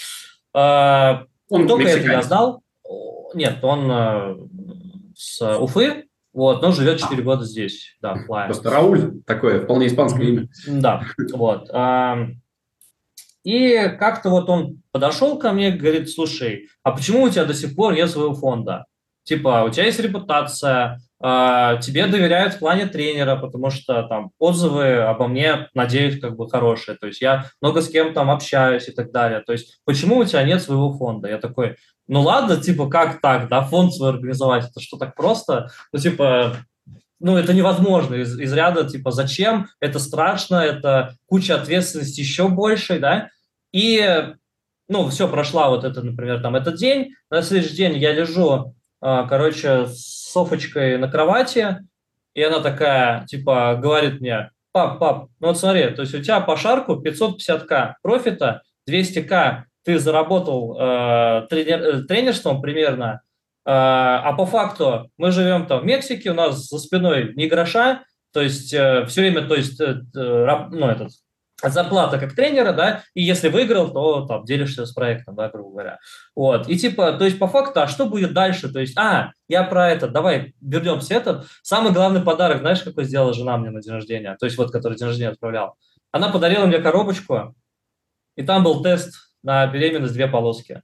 А, он Только это я знал. Нет, он э, с Уфы, вот, но живет 4 года здесь, да, Флайер. Просто Рауль, такое вполне испанское имя. Да, вот. И как-то вот он подошел ко мне, говорит, слушай, а почему у тебя до сих пор нет своего фонда? Типа, у тебя есть репутация, а, тебе доверяют в плане тренера, потому что там отзывы обо мне, надеюсь, как бы хорошие. То есть я много с кем там общаюсь и так далее. То есть почему у тебя нет своего фонда? Я такой, ну ладно, типа как так, да, фонд свой организовать, это что так просто? Ну типа, ну, это невозможно из, из ряда, типа, зачем, это страшно, это куча ответственности еще больше, да, и, ну, все, прошла вот это, например, там, этот день, на следующий день я лежу, а, короче, с Софочкой на кровати, и она такая, типа, говорит мне, пап, пап, ну вот смотри, то есть у тебя по шарку 550к профита, 200к ты заработал э, тренер, э, тренерством примерно, э, а по факту мы живем там в Мексике, у нас за спиной ни гроша, то есть э, все время, то есть, э, э, ну, этот, зарплата как тренера, да, и если выиграл, то там делишься с проектом, да, грубо говоря. Вот, и типа, то есть по факту, а что будет дальше? То есть, а, я про это, давай вернемся этот. Самый главный подарок, знаешь, какой сделала жена мне на день рождения? То есть вот, который день рождения отправлял. Она подарила мне коробочку, и там был тест на беременность две полоски.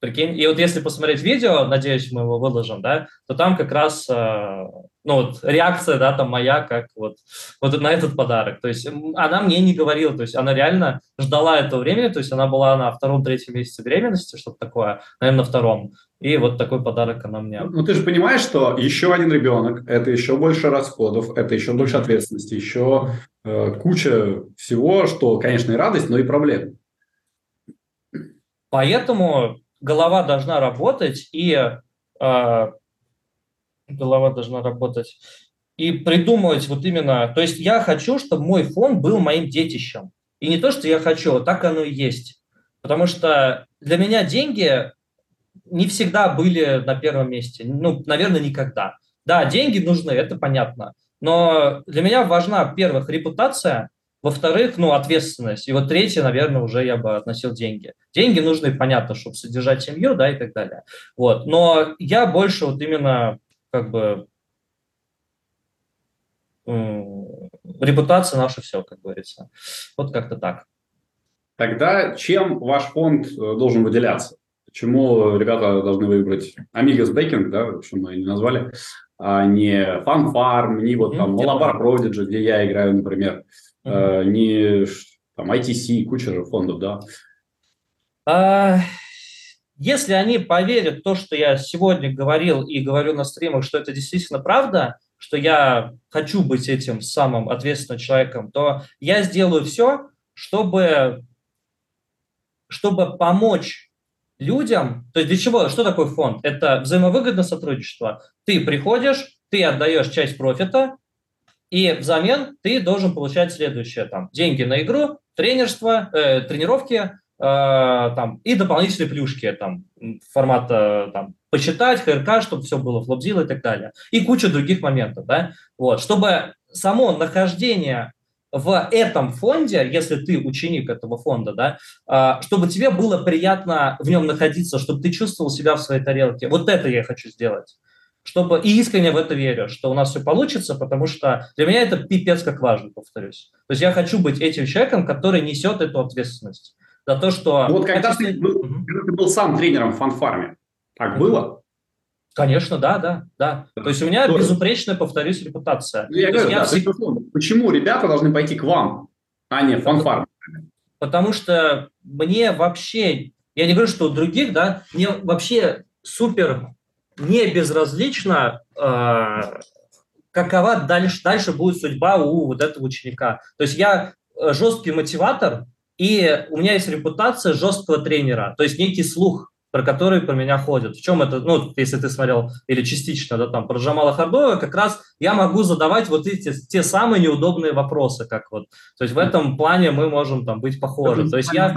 Прикинь, и вот если посмотреть видео, надеюсь, мы его выложим, да, то там как раз, э, ну вот реакция, да, там моя, как вот, вот на этот подарок. То есть она мне не говорила, то есть она реально ждала этого времени, то есть она была на втором-третьем месяце беременности, что-то такое, наверное, на втором. И вот такой подарок она мне. Ну, ты же понимаешь, что еще один ребенок, это еще больше расходов, это еще больше ответственности, еще э, куча всего, что, конечно, и радость, но и проблем. Поэтому голова должна работать и э, голова должна работать и придумывать вот именно, то есть я хочу, чтобы мой фонд был моим детищем. И не то, что я хочу, а так оно и есть. Потому что для меня деньги не всегда были на первом месте. Ну, наверное, никогда. Да, деньги нужны, это понятно. Но для меня важна, во-первых, репутация, во-вторых, ну, ответственность. И вот третье, наверное, уже я бы относил деньги. Деньги нужны, понятно, чтобы содержать семью, да, и так далее. Вот. Но я больше вот именно как бы репутация наша все, как говорится. Вот как-то так. Тогда чем ваш фонд э, должен выделяться? Почему ребята должны выбрать Amigos Backing, да, общем, мы не назвали, а не Fun Farm, не вот там Malabar Prodigy, где я играю, например mm-hmm. не там ITC, куча же фондов, да? А, если они поверят в то, что я сегодня говорил и говорю на стримах, что это действительно правда, что я хочу быть этим самым ответственным человеком, то я сделаю все, чтобы, чтобы помочь людям. То есть для чего? Что такое фонд? Это взаимовыгодное сотрудничество. Ты приходишь, ты отдаешь часть профита, и взамен ты должен получать следующее, там, деньги на игру, тренерство, э, тренировки, там, и дополнительные плюшки, там, формата, там, почитать, ХРК, чтобы все было флопзил и так далее. И куча других моментов, да, вот, чтобы само нахождение в этом фонде, если ты ученик этого фонда, да, а, чтобы тебе было приятно в нем находиться, чтобы ты чувствовал себя в своей тарелке. Вот это я хочу сделать. Чтобы, и искренне в это верю, что у нас все получится, потому что для меня это пипец как важно, повторюсь. То есть я хочу быть этим человеком, который несет эту ответственность за то, что... Вот когда, ты, был, когда ты был сам тренером в фанфарме, так было? Конечно, да, да, да. То есть у меня Тоже. безупречная, повторюсь, репутация. Ну, я говорю, я да, всег... Почему ребята должны пойти к вам, а не в фанфарм? Потому что мне вообще, я не говорю, что у других, да, мне вообще супер не безразлично, э, какова дальше, дальше будет судьба у вот этого ученика. То есть я жесткий мотиватор, и у меня есть репутация жесткого тренера, то есть некий слух про которые про меня ходят. В чем это, ну, если ты смотрел, или частично, да, там, про Джамала Хардоева, как раз я могу задавать вот эти, те самые неудобные вопросы, как вот, то есть в этом плане мы можем там быть похожи. То есть я,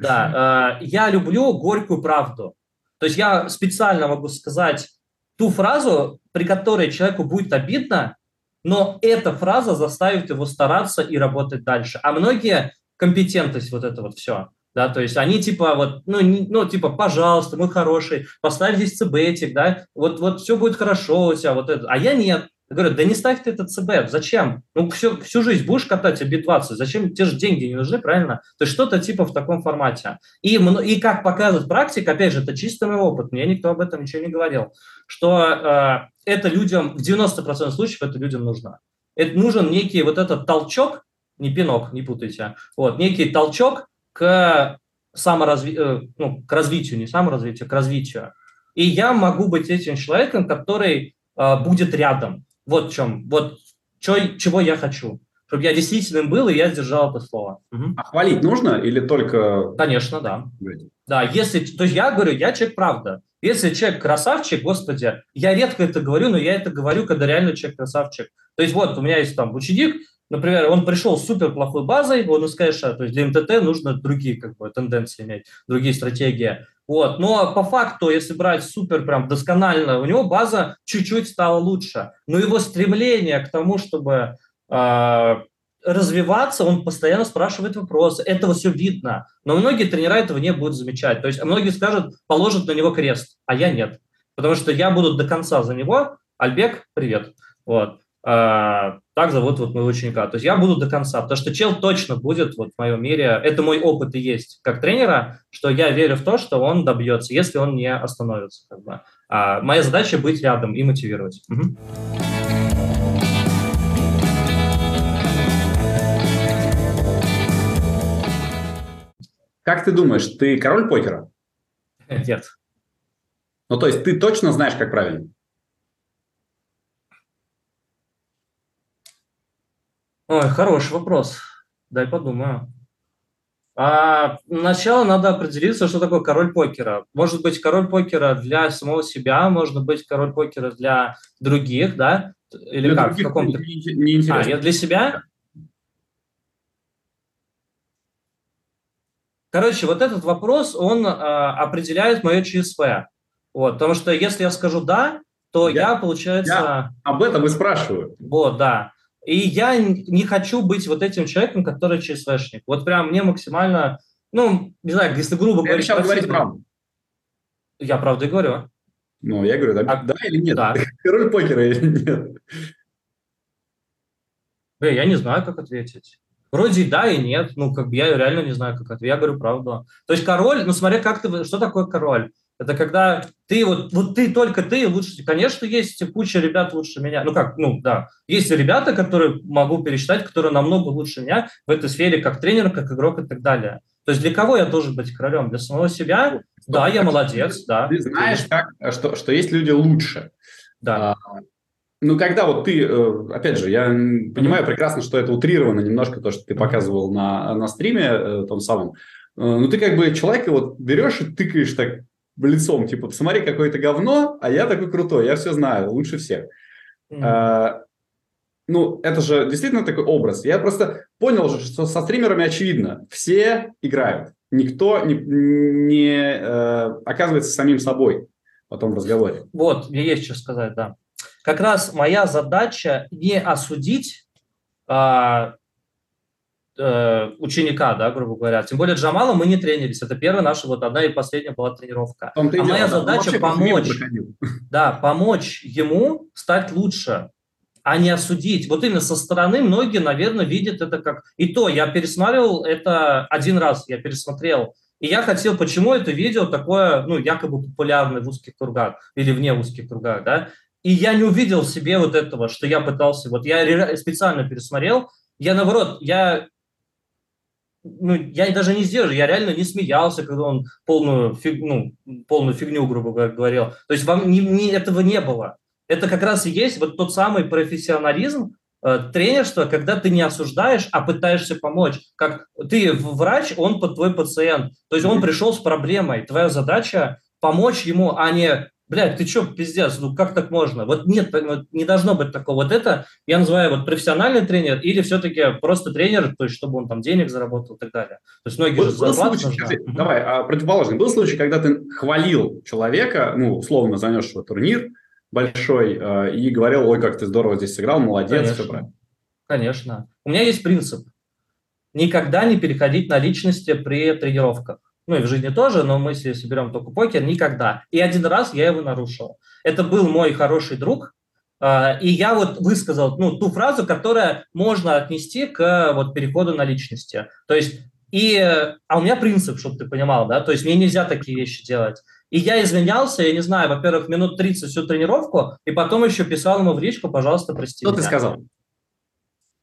да, э, я люблю горькую правду. То есть я специально могу сказать ту фразу, при которой человеку будет обидно, но эта фраза заставит его стараться и работать дальше. А многие компетентность вот это вот все да, то есть они типа вот, ну, не, ну, типа, пожалуйста, мы хорошие, поставь здесь цбетик, да, вот, вот все будет хорошо у тебя, вот это, а я нет. Я говорю, да не ставь ты этот ЦБ, зачем? Ну, всю, всю жизнь будешь катать обидваться, зачем? Те же деньги не нужны, правильно? То есть что-то типа в таком формате. И, и как показывает практика, опять же, это чисто мой опыт, мне никто об этом ничего не говорил, что э, это людям, в 90% случаев это людям нужно. Это нужен некий вот этот толчок, не пинок, не путайте, вот, некий толчок, к, саморазви... Э, ну, к развитию, не саморазвитию, к развитию. И я могу быть этим человеком, который э, будет рядом. Вот в чем, вот чё, чего я хочу. Чтобы я действительно был, и я сдержал это слово. Угу. А хвалить нужно или только... Конечно, да. Да, если... То есть я говорю, я человек правда. Если человек красавчик, господи, я редко это говорю, но я это говорю, когда реально человек красавчик. То есть вот у меня есть там ученик, Например, он пришел с супер плохой базой, он из кэша, то есть для МТТ нужно другие как бы, тенденции иметь, другие стратегии. Вот. Но по факту, если брать супер прям досконально, у него база чуть-чуть стала лучше. Но его стремление к тому, чтобы э, развиваться, он постоянно спрашивает вопросы. Этого все видно. Но многие тренера этого не будут замечать. То есть многие скажут, положат на него крест, а я нет. Потому что я буду до конца за него. Альбек, привет. Вот. А, так зовут вот моего ученика. То есть я буду до конца, потому что чел точно будет вот в моем мире, это мой опыт и есть как тренера, что я верю в то, что он добьется, если он не остановится. Как бы. а моя задача быть рядом и мотивировать. Угу. Как ты думаешь, ты король покера? Нет. Ну, то есть ты точно знаешь, как правильно? Ой, хороший вопрос. Дай подумаю. А, сначала надо определиться, что такое король покера. Может быть, король покера для самого себя, может быть, король покера для других, да? Или для как? В каком-то... Не, не а, я для себя? Короче, вот этот вопрос, он э, определяет мое ЧСВ. Вот, потому что если я скажу «да», то я, я получается... Я об этом и спрашиваю. Вот, да. И я не хочу быть вот этим человеком, который ЧСВшник. Вот прям мне максимально, ну, не знаю, если грубо говоря... Я говорить правду. Я правду и говорю. Ну, я говорю, да, а, да или нет? Да. Король покера или нет? Бля, я не знаю, как ответить. Вроде да и нет. Ну, как бы я реально не знаю, как ответить. Я говорю правду. То есть король, ну, смотря как ты... Что такое король? Это когда ты вот, вот ты только ты лучше. Конечно, есть куча ребят лучше меня. Ну как, ну да. Есть ребята, которые могу пересчитать, которые намного лучше меня в этой сфере, как тренер, как игрок и так далее. То есть для кого я должен быть королем? Для самого себя? Да, я молодец, да. Ты знаешь, как, что, что есть люди лучше. Да. А, ну, когда вот ты, э, опять же, я понимаю прекрасно, что это утрировано немножко, то, что ты показывал на, на стриме э, том самом. Э, ну, ты как бы человека вот берешь и тыкаешь так лицом, типа, посмотри, какое-то говно, а я такой крутой, я все знаю, лучше всех. Mm-hmm. А, ну, это же действительно такой образ. Я просто понял же, что со стримерами очевидно, все играют, никто не, не э, оказывается самим собой. потом в разговоре. Вот, мне есть что сказать, да. Как раз моя задача не осудить а, э, ученика, да, грубо говоря. Тем более Джамала мы не тренились. Это первая наша, вот одна и последняя была тренировка. А дело, моя задача помочь, да, помочь ему стать лучше а не осудить. Вот именно со стороны многие, наверное, видят это как... И то, я пересматривал это один раз, я пересмотрел. И я хотел, почему это видео такое, ну, якобы популярное в узких кругах или вне узких кругах, да, и я не увидел в себе вот этого, что я пытался, вот я специально пересмотрел, я наоборот, я ну, я даже не сдерживаю, я реально не смеялся, когда он полную, фиг, ну, полную фигню, грубо говоря, говорил. То есть вам не, не, этого не было. Это как раз и есть вот тот самый профессионализм, э, тренерство, когда ты не осуждаешь, а пытаешься помочь. Как ты врач, он под твой пациент. То есть он пришел с проблемой. Твоя задача помочь ему, а не блядь, ты что, пиздец, ну как так можно? Вот нет, не должно быть такого. Вот это я называю вот профессиональный тренер или все-таки просто тренер, то есть чтобы он там денег заработал и так далее. То есть многие был, же зарплаты случай, нужны. Давай, а, противоположный. Был случай, когда ты хвалил человека, ну, условно занесшего турнир, большой э, и говорил, ой, как ты здорово здесь сыграл, молодец, Конечно. все правильно. Конечно. У меня есть принцип. Никогда не переходить на личности при тренировках. Ну и в жизни тоже, но мы если берем только покер, никогда. И один раз я его нарушил. Это был мой хороший друг, э, и я вот высказал ну, ту фразу, которая можно отнести к вот, переходу на личности. То есть, и, а у меня принцип, чтобы ты понимал, да, то есть мне нельзя такие вещи делать. И я извинялся, я не знаю, во-первых, минут 30 всю тренировку, и потом еще писал ему в личку, пожалуйста, прости Что меня. ты сказал?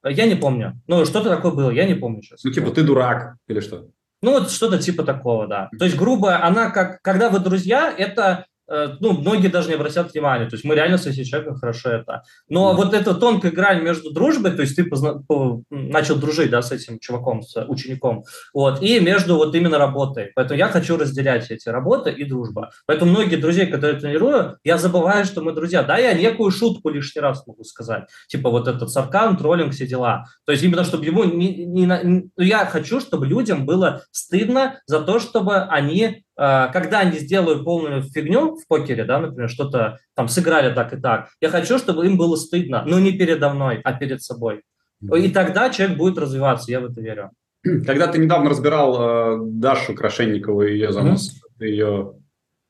Я не помню. Ну, что-то такое было, я не помню сейчас. Ну, типа, ты дурак или что? Ну, вот что-то типа такого, да. То есть, грубо, она как, когда вы друзья, это ну, многие даже не обратят внимания. То есть мы реально с этим человеком хорошо это. Но mm вот эта тонкая грань между дружбой, то есть ты позна- по- начал дружить, да, с этим чуваком, с учеником, вот, и между вот именно работой. Поэтому я хочу разделять эти работы и дружба. Поэтому многие друзья, которые я тренирую, я забываю, что мы друзья. Да, я некую шутку лишний раз могу сказать. Типа вот этот саркан, троллинг, все дела. То есть именно, чтобы ему не, не, не, я хочу, чтобы людям было стыдно за то, чтобы они Э, когда они сделают полную фигню в покере, да, например, что-то там сыграли так и так, я хочу, чтобы им было стыдно, но не передо мной, а перед собой. И тогда человек будет развиваться, я в это верю. Когда ты недавно разбирал э, Дашу Крашенникову и ее занос, mm-hmm. ты ее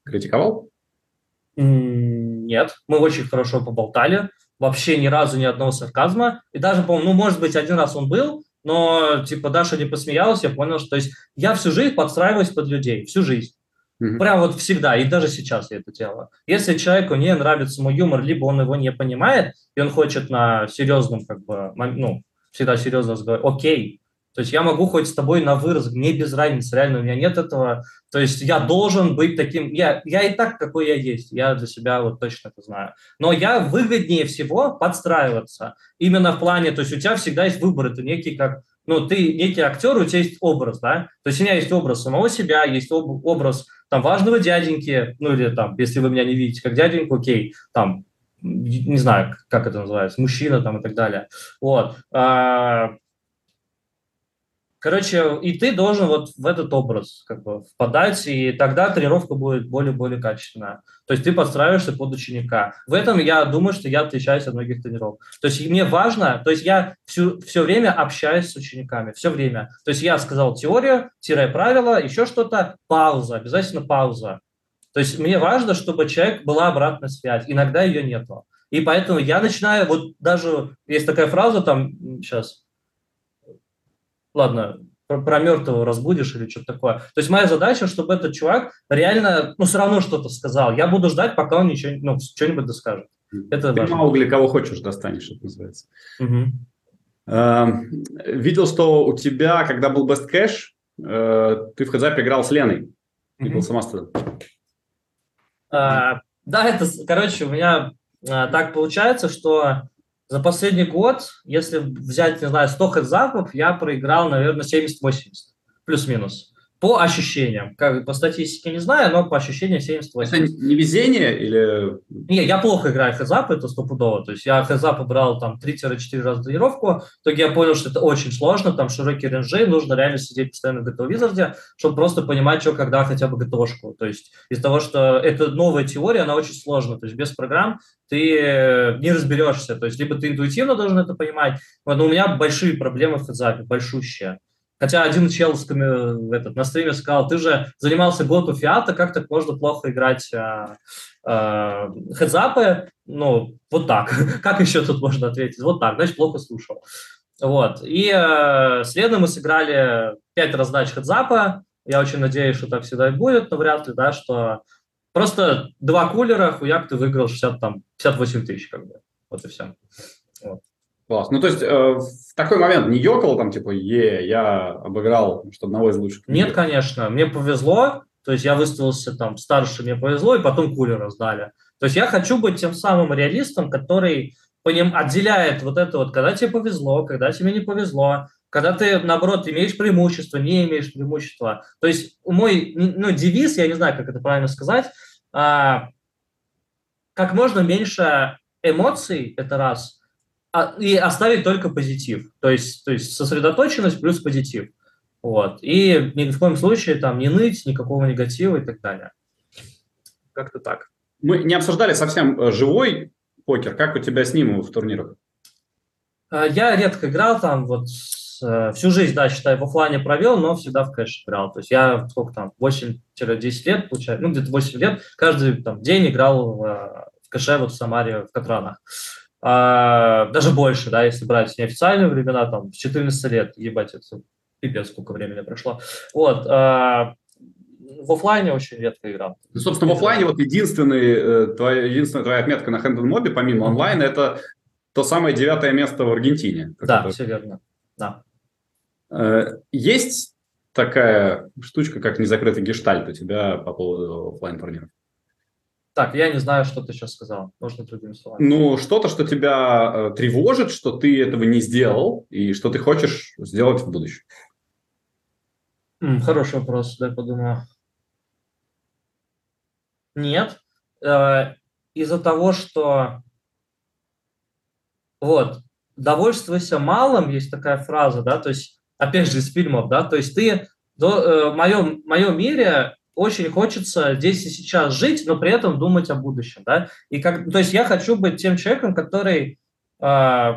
критиковал? Нет, мы очень хорошо поболтали, вообще ни разу ни одного сарказма, и даже, по-моему, ну, может быть, один раз он был, но, типа, Даша не посмеялась, я понял, что, то есть, я всю жизнь подстраиваюсь под людей, всю жизнь. Mm-hmm. Прям вот всегда, и даже сейчас я это делаю. Если человеку не нравится мой юмор, либо он его не понимает, и он хочет на серьезном, как бы, ну, всегда серьезно разговаривать, окей, то есть я могу хоть с тобой на вырос, мне без разницы, реально у меня нет этого. То есть я должен быть таким, я, я и так, какой я есть, я для себя вот точно это знаю. Но я выгоднее всего подстраиваться. Именно в плане, то есть у тебя всегда есть выбор, это некий как, ну ты некий актер, у тебя есть образ, да? То есть у меня есть образ самого себя, есть об, образ там важного дяденьки, ну или там, если вы меня не видите как дяденьку, окей, там не знаю, как это называется, мужчина там и так далее. Вот. А, Короче, и ты должен вот в этот образ как бы впадать, и тогда тренировка будет более-более качественная. То есть ты подстраиваешься под ученика. В этом я думаю, что я отличаюсь от многих тренеров. То есть мне важно, то есть я всю, все время общаюсь с учениками, все время. То есть я сказал теорию, тире правила, еще что-то, пауза, обязательно пауза. То есть мне важно, чтобы человек была обратная связь. Иногда ее нету. И поэтому я начинаю, вот даже есть такая фраза там, сейчас, ладно, про, про мертвого разбудишь или что-то такое. То есть моя задача, чтобы этот чувак реально, ну, все равно что-то сказал. Я буду ждать, пока он ничего, ну, что-нибудь доскажет. Это Ты важно. Маугли кого хочешь достанешь, это называется. Угу. Э, видел, что у тебя, когда был Best Cash, э, ты в хедзапе играл с Леной. И был сама а, Да, это, короче, у меня а, так получается, что за последний год, если взять, не знаю, 100 хедзапов, я проиграл, наверное, 70-80, плюс-минус. По ощущениям. Как, по статистике не знаю, но по ощущениям 78. Это не везение или... Не, я плохо играю в хедзап, это стопудово. То есть я хедзап брал там 3-4 раза тренировку, в итоге я понял, что это очень сложно, там широкие ренжи, нужно реально сидеть постоянно в GTO Wizard, чтобы просто понимать, что когда хотя бы GTO-шку. То есть из-за того, что это новая теория, она очень сложна. То есть без программ ты не разберешься. То есть либо ты интуитивно должен это понимать, но у меня большие проблемы в хедзапе, большущие. Хотя один чел этот, на стриме сказал, ты же занимался год у Фиата, как так можно плохо играть а, а, хедзапы? Ну, вот так. как еще тут можно ответить? Вот так, значит, плохо слушал. Вот. И э, следом мы сыграли 5 раздач хедзапа. Я очень надеюсь, что так всегда и будет, но вряд ли, да, что просто два кулера, хуяк, ты выиграл 60, там, 58 тысяч, как бы. Вот и все. Вот. Класс. Ну, то есть э, в такой момент не ёкал там, типа, е, я обыграл что одного из лучших? Нет, конечно. Мне повезло. То есть я выставился там старше, мне повезло, и потом кулер раздали. То есть я хочу быть тем самым реалистом, который по ним отделяет вот это вот, когда тебе повезло, когда тебе не повезло, когда ты, наоборот, имеешь преимущество, не имеешь преимущества. То есть мой ну, девиз, я не знаю, как это правильно сказать, а, как можно меньше эмоций, это раз, и оставить только позитив. То есть, то есть сосредоточенность плюс позитив. Вот. И ни в коем случае там не ныть, никакого негатива и так далее. Как-то так. Мы не обсуждали совсем э, живой покер. Как у тебя с ним в турнирах? А, я редко играл там, вот э, всю жизнь, да, считаю, в офлайне провел, но всегда в кэш играл. То есть я сколько там, 8-10 лет, получается, ну, где-то 8 лет, каждый там день играл в, э, в кэше вот в Самаре, в Катранах. А, даже больше, да, если брать неофициальные времена, там, с 14 лет, ебать, это пипец, сколько времени прошло. Вот, а, в офлайне очень редко играл. Ну, собственно, в офлайне вот единственный, э, твоя, единственная твоя отметка на Hand Mob, помимо онлайна, это то самое девятое место в Аргентине. Да, это... все верно, да. Э, есть такая штучка, как незакрытый гештальт у тебя по поводу офлайн турниров? Так, я не знаю, что ты сейчас сказал. Нужно другими словами. Ну, что-то, что тебя э, тревожит, что ты этого не сделал, и что ты хочешь сделать в будущем. Хороший вопрос, дай подумаю. Нет. Э, из-за того, что вот, довольствуйся малым, есть такая фраза, да, то есть, опять же, из фильмов, да, то есть ты, до, э, в моем, в моем мире очень хочется здесь и сейчас жить, но при этом думать о будущем, да. И как, то есть я хочу быть тем человеком, который, э,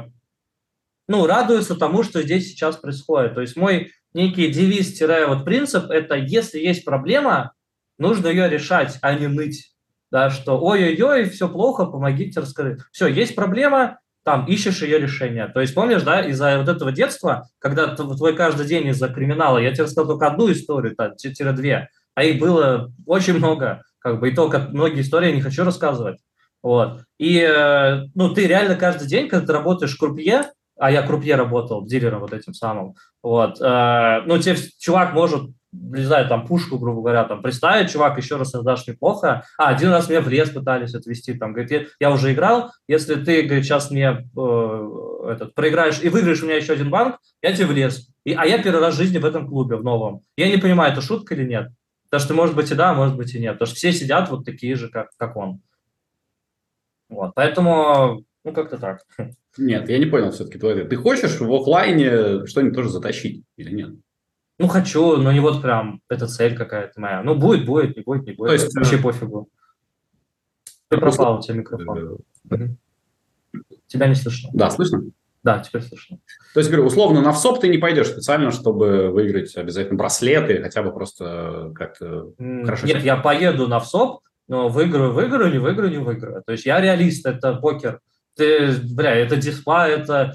ну, радуется тому, что здесь сейчас происходит. То есть мой некий девиз-вот принцип – это если есть проблема, нужно ее решать, а не ныть. Да, что ой-ой-ой, все плохо, помогите, расскажи. Все, есть проблема, там ищешь ее решение. То есть помнишь, да, из-за вот этого детства, когда твой каждый день из-за криминала, я тебе рассказал только одну историю, там, тире-две, а их было очень много, как бы, и только многие истории не хочу рассказывать. Вот. И, э, ну, ты реально каждый день, когда ты работаешь крупье, а я крупье работал, дилером вот этим самым, вот, э, ну, тебе чувак может, не знаю, там, пушку, грубо говоря, там, представить, чувак, еще раз создашь неплохо, а, один раз меня в лес пытались отвести, там, говорит, я, я уже играл, если ты, говорит, сейчас мне э, этот, проиграешь и выиграешь у меня еще один банк, я тебе в лес, и, а я первый раз в жизни в этом клубе, в новом. Я не понимаю, это шутка или нет. Потому что, может быть, и да, может быть, и нет. Потому что все сидят вот такие же, как, как он. Вот, поэтому, ну, как-то так. Нет, я не понял все-таки твой Ты хочешь в офлайне что-нибудь тоже затащить или нет? Ну, хочу, но не вот прям, это цель какая-то моя. Ну, будет, будет, не будет, не будет. То есть, Вообще э... пофигу. Ты пропал, у тебя микрофон. Угу. Тебя не слышно. Да, слышно? Да, теперь слышно. То есть, говорю, условно, на ВСОП ты не пойдешь специально, чтобы выиграть обязательно браслеты, хотя бы просто как-то хорошо. Нет, я поеду на ВСОП, но выиграю, выиграю, не выиграю, не выиграю. То есть я реалист, это покер. Ты, бля, это диспа, это,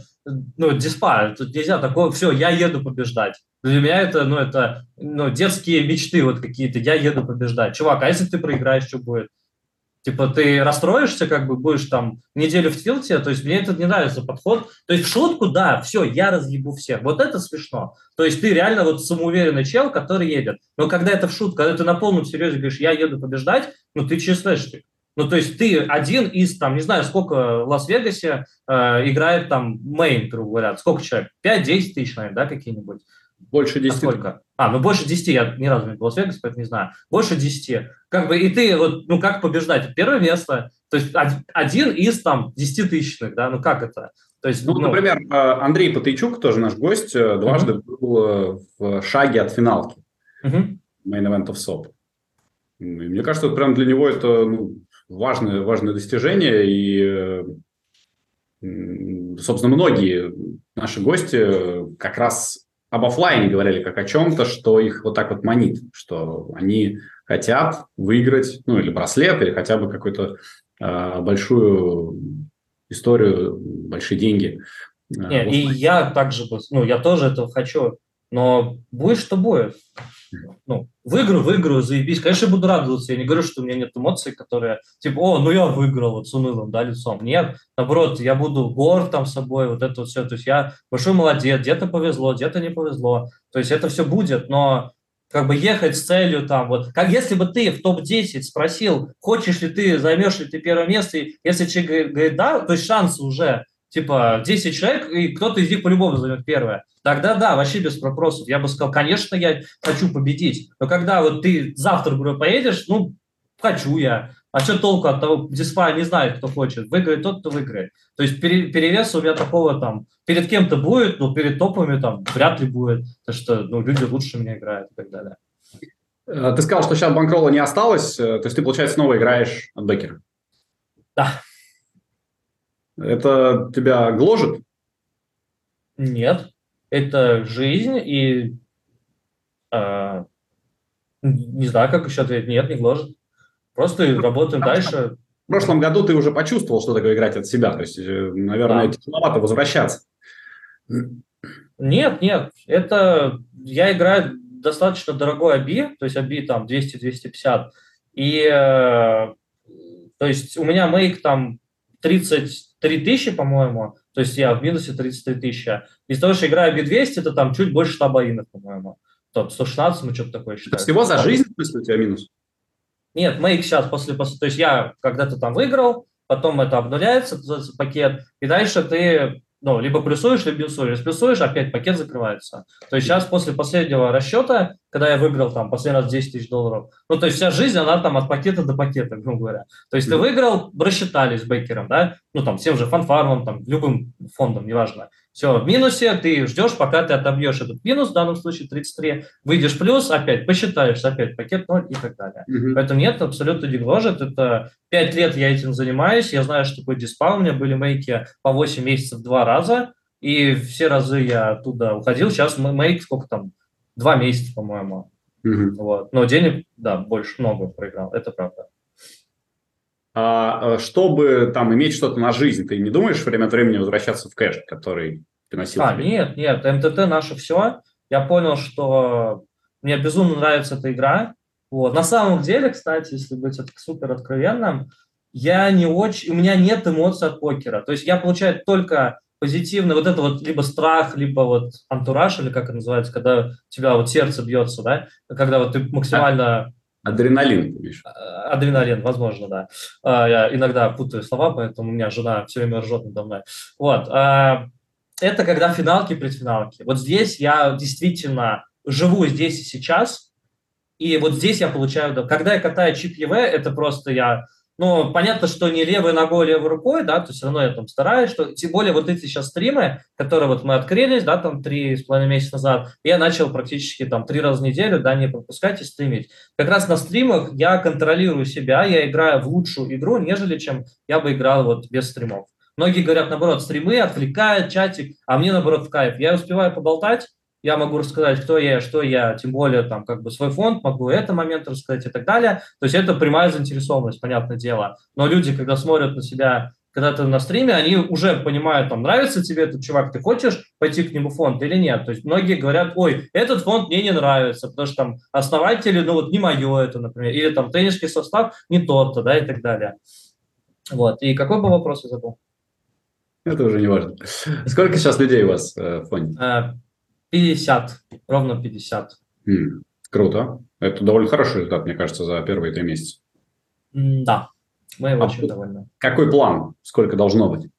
ну, диспа, тут нельзя такое, все, я еду побеждать. Для меня это, ну, это, ну, детские мечты вот какие-то, я еду побеждать. Чувак, а если ты проиграешь, что будет? Типа ты расстроишься, как бы будешь там неделю в тилте, то есть мне это не нравится подход. То есть в шутку, да, все, я разъебу всех. Вот это смешно. То есть ты реально вот самоуверенный чел, который едет. Но когда это в шутку, когда ты на полном серьезе говоришь, я еду побеждать, ну ты честный. Ну, то есть ты один из, там, не знаю, сколько в Лас-Вегасе э, играет там main, грубо говоря, сколько человек? 5-10 тысяч, наверное, да, какие-нибудь? Больше 10. А сколько? А, ну больше 10, я ни разу не был в Лас-Вегасе, поэтому не знаю. Больше 10. Как бы, и ты вот, ну как побеждать? Первое место, то есть один из там 10 тысячных, да, ну как это? То есть, ну, ну, например, э, Андрей Патайчук, тоже наш гость, э, дважды uh-huh. был э, в шаге от финалки. Uh-huh. Main Event of SOP. мне кажется, вот прям для него это ну, важное, важное достижение. И, собственно, многие наши гости как раз об офлайне говорили как о чем-то, что их вот так вот манит, что они хотят выиграть, ну, или браслет, или хотя бы какую-то э, большую историю, большие деньги. Не, и я также, ну, я тоже этого хочу, но будет, что будет. Ну, выиграю, выиграю, заебись. Конечно, я буду радоваться. Я не говорю, что у меня нет эмоций, которые, типа, о, ну я выиграл вот с унылым, да, лицом. Нет, наоборот, я буду горд там собой, вот это вот все. То есть я большой молодец, где-то повезло, где-то не повезло. То есть это все будет, но как бы ехать с целью там, вот, как если бы ты в топ-10 спросил, хочешь ли ты, займешь ли ты первое место, и если человек говорит да, то есть шансы уже, типа, 10 человек, и кто-то из них по-любому займет первое. Тогда да, вообще без вопросов. Я бы сказал, конечно, я хочу победить. Но когда вот ты завтра, говорю, поедешь, ну, хочу я. А что толку от того, диспа не знает, кто хочет. Выиграет тот, кто выиграет. То есть перевес у меня такого там, перед кем-то будет, но перед топами там вряд ли будет. Потому что ну, люди лучше меня играют и так далее. Э, ты сказал, что сейчас банкролла не осталось, э, то есть ты, получается, снова играешь от бекера. Да. Это тебя гложет? Нет. Это жизнь, и э, не знаю, как еще ответить. Нет, не гложет. Просто работаем Потому дальше. В прошлом году ты уже почувствовал, что такое играть от себя. То есть, э, наверное, да. тяжеловато возвращаться. Нет, нет. Это я играю достаточно дорогой ABI, то есть ABI там 200-250. И э, то есть у меня мейк там 33 тысячи, по-моему. То есть я в минусе 33 тысячи. Из того, что играю ABI 200, это там чуть больше 100 боинов, по-моему. Топ 116, мы что-то такое считаем. Всего за жизнь, в смысле, у тебя минус? Нет, мейк сейчас после, после... То есть я когда-то там выиграл, потом это обнуляется, пакет, и дальше ты ну, либо плюсуешь, либо минусуешь. Если плюсуешь, опять пакет закрывается. То есть сейчас после последнего расчета, когда я выиграл там последний раз 10 тысяч долларов, ну, то есть вся жизнь, она там от пакета до пакета, грубо говоря. То есть ты выиграл, рассчитались с бейкером, да, ну, там, тем же фанфармом, там, любым фондом, неважно. Все, в минусе ты ждешь, пока ты отобьешь этот минус, в данном случае 33, выйдешь плюс, опять посчитаешь, опять пакет 0 и так далее. Mm-hmm. Поэтому нет, абсолютно не гложет. Это 5 лет я этим занимаюсь, я знаю, что такое диспал, у меня были мейки по 8 месяцев два раза, и все разы я оттуда уходил. Сейчас мейк сколько там? Два месяца, по-моему. Mm-hmm. Вот. Но денег, да, больше много проиграл, это правда. А, э, чтобы там иметь что-то на жизнь, ты не думаешь время от времени возвращаться в кэш, который приносил а, тебе? Нет, нет, МТТ наше все. Я понял, что мне безумно нравится эта игра. Вот. На самом деле, кстати, если быть супер откровенным, я не очень, у меня нет эмоций от покера. То есть я получаю только позитивный, вот это вот либо страх, либо вот антураж, или как это называется, когда у тебя вот сердце бьется, да, когда вот ты максимально Адреналин, видишь? А, адреналин, возможно, да. А, я иногда путаю слова, поэтому у меня жена все время ржет надо мной. Вот. А, это когда финалки, предфиналки. Вот здесь я действительно живу здесь и сейчас, и вот здесь я получаю... Когда я катаю чип ЕВ, это просто я ну, понятно, что не левой ногой, левой рукой, да, то все равно я там стараюсь, что, тем более вот эти сейчас стримы, которые вот мы открылись, да, там три с половиной месяца назад, я начал практически там три раза в неделю, да, не пропускать и стримить. Как раз на стримах я контролирую себя, я играю в лучшую игру, нежели чем я бы играл вот без стримов. Многие говорят, наоборот, стримы отвлекают, чатик, а мне, наоборот, в кайф. Я успеваю поболтать, я могу рассказать, кто я, что я, тем более там как бы свой фонд, могу это момент рассказать и так далее. То есть это прямая заинтересованность, понятное дело. Но люди, когда смотрят на себя, когда ты на стриме, они уже понимают, там, нравится тебе этот чувак, ты хочешь пойти к нему в фонд или нет. То есть многие говорят, ой, этот фонд мне не нравится, потому что там основатели, ну вот не мое это, например, или там тренерский состав не тот-то, да, и так далее. Вот. И какой бы вопрос я забыл? Это уже не важно. Сколько сейчас людей у вас э, в фонде? Э, 50, ровно 50. Mm, круто. Это довольно хороший результат, мне кажется, за первые три месяца. да, мы а очень довольны. Какой план? Сколько должно быть?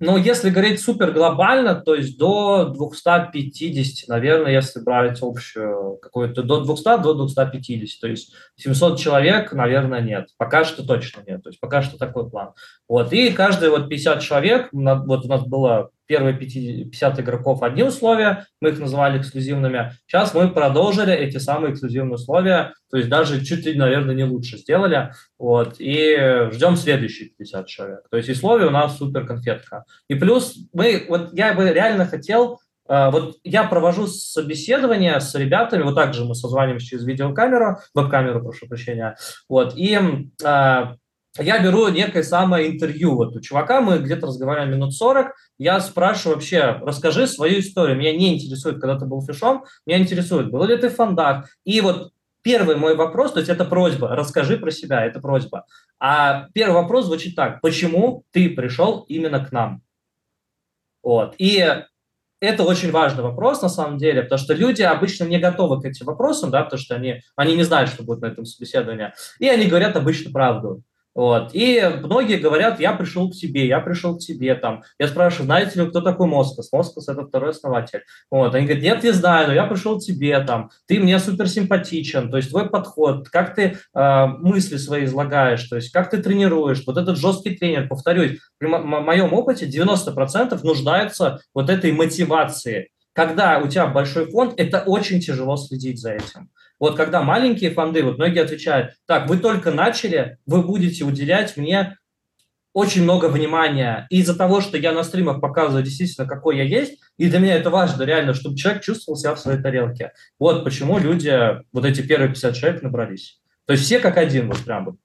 Но если говорить супер глобально, то есть до 250, наверное, если брать общую какую-то, до 200, до 250. То есть 700 человек, наверное, нет. Пока что точно нет. То есть пока что такой план. Вот. И каждые вот 50 человек, вот у нас было первые 50 игроков одни условия, мы их называли эксклюзивными. Сейчас мы продолжили эти самые эксклюзивные условия, то есть даже чуть ли, наверное, не лучше сделали. Вот, и ждем следующие 50 человек. То есть условия у нас супер конфетка. И плюс мы, вот я бы реально хотел, э, вот я провожу собеседование с ребятами, вот так же мы созваниваемся через видеокамеру, веб-камеру, прошу прощения, вот, и э, я беру некое самое интервью. Вот у чувака, мы где-то разговариваем минут 40, я спрашиваю вообще, расскажи свою историю, меня не интересует, когда ты был фишом, меня интересует, был ли ты в фондах, и вот первый мой вопрос, то есть это просьба, расскажи про себя, это просьба. А первый вопрос звучит так, почему ты пришел именно к нам? Вот, и это очень важный вопрос на самом деле, потому что люди обычно не готовы к этим вопросам, да, потому что они, они не знают, что будет на этом собеседовании, и они говорят обычно правду. Вот. И многие говорят, я пришел к тебе, я пришел к тебе. Там. Я спрашиваю, знаете ли кто такой Москос? Москос – это второй основатель. Вот. Они говорят, нет, не знаю, но я пришел к тебе, там. ты мне супер симпатичен, то есть твой подход, как ты э, мысли свои излагаешь, то есть как ты тренируешь. Вот этот жесткий тренер, повторюсь, при моем опыте 90% нуждается вот этой мотивации. Когда у тебя большой фонд, это очень тяжело следить за этим. Вот когда маленькие фонды, вот многие отвечают, так, вы только начали, вы будете уделять мне очень много внимания. И из-за того, что я на стримах показываю действительно, какой я есть, и для меня это важно реально, чтобы человек чувствовал себя в своей тарелке. Вот почему люди, вот эти первые 50 человек набрались. То есть все как один, вот прям вот.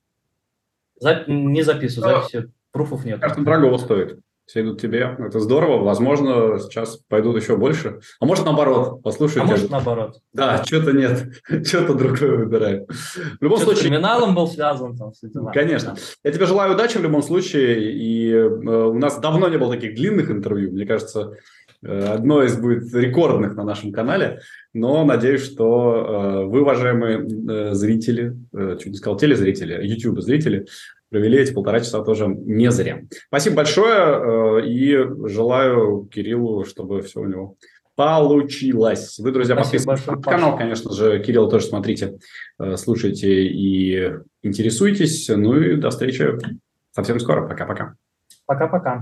Зап... Не записываю, записи, пруфов нет. Кажется, дорого стоит все идут тебе. Это здорово. Возможно, сейчас пойдут еще больше. А может, наоборот, послушайте. А может, наоборот. Да, что-то нет. что-то другое выбираем. В любом что случае... криминалом был связан. Там, все дела. Конечно. Да. Я тебе желаю удачи в любом случае. И э, у нас давно не было таких длинных интервью. Мне кажется, э, одно из будет рекордных на нашем канале. Но надеюсь, что э, вы, уважаемые э, зрители, э, чуть не сказал телезрители, YouTube-зрители, провели эти полтора часа тоже не зря. Спасибо большое э, и желаю Кириллу, чтобы все у него получилось. Вы, друзья, подписывайтесь на канал, конечно же, Кирилл тоже смотрите, э, слушайте и интересуйтесь. Ну и до встречи совсем скоро. Пока-пока. Пока-пока.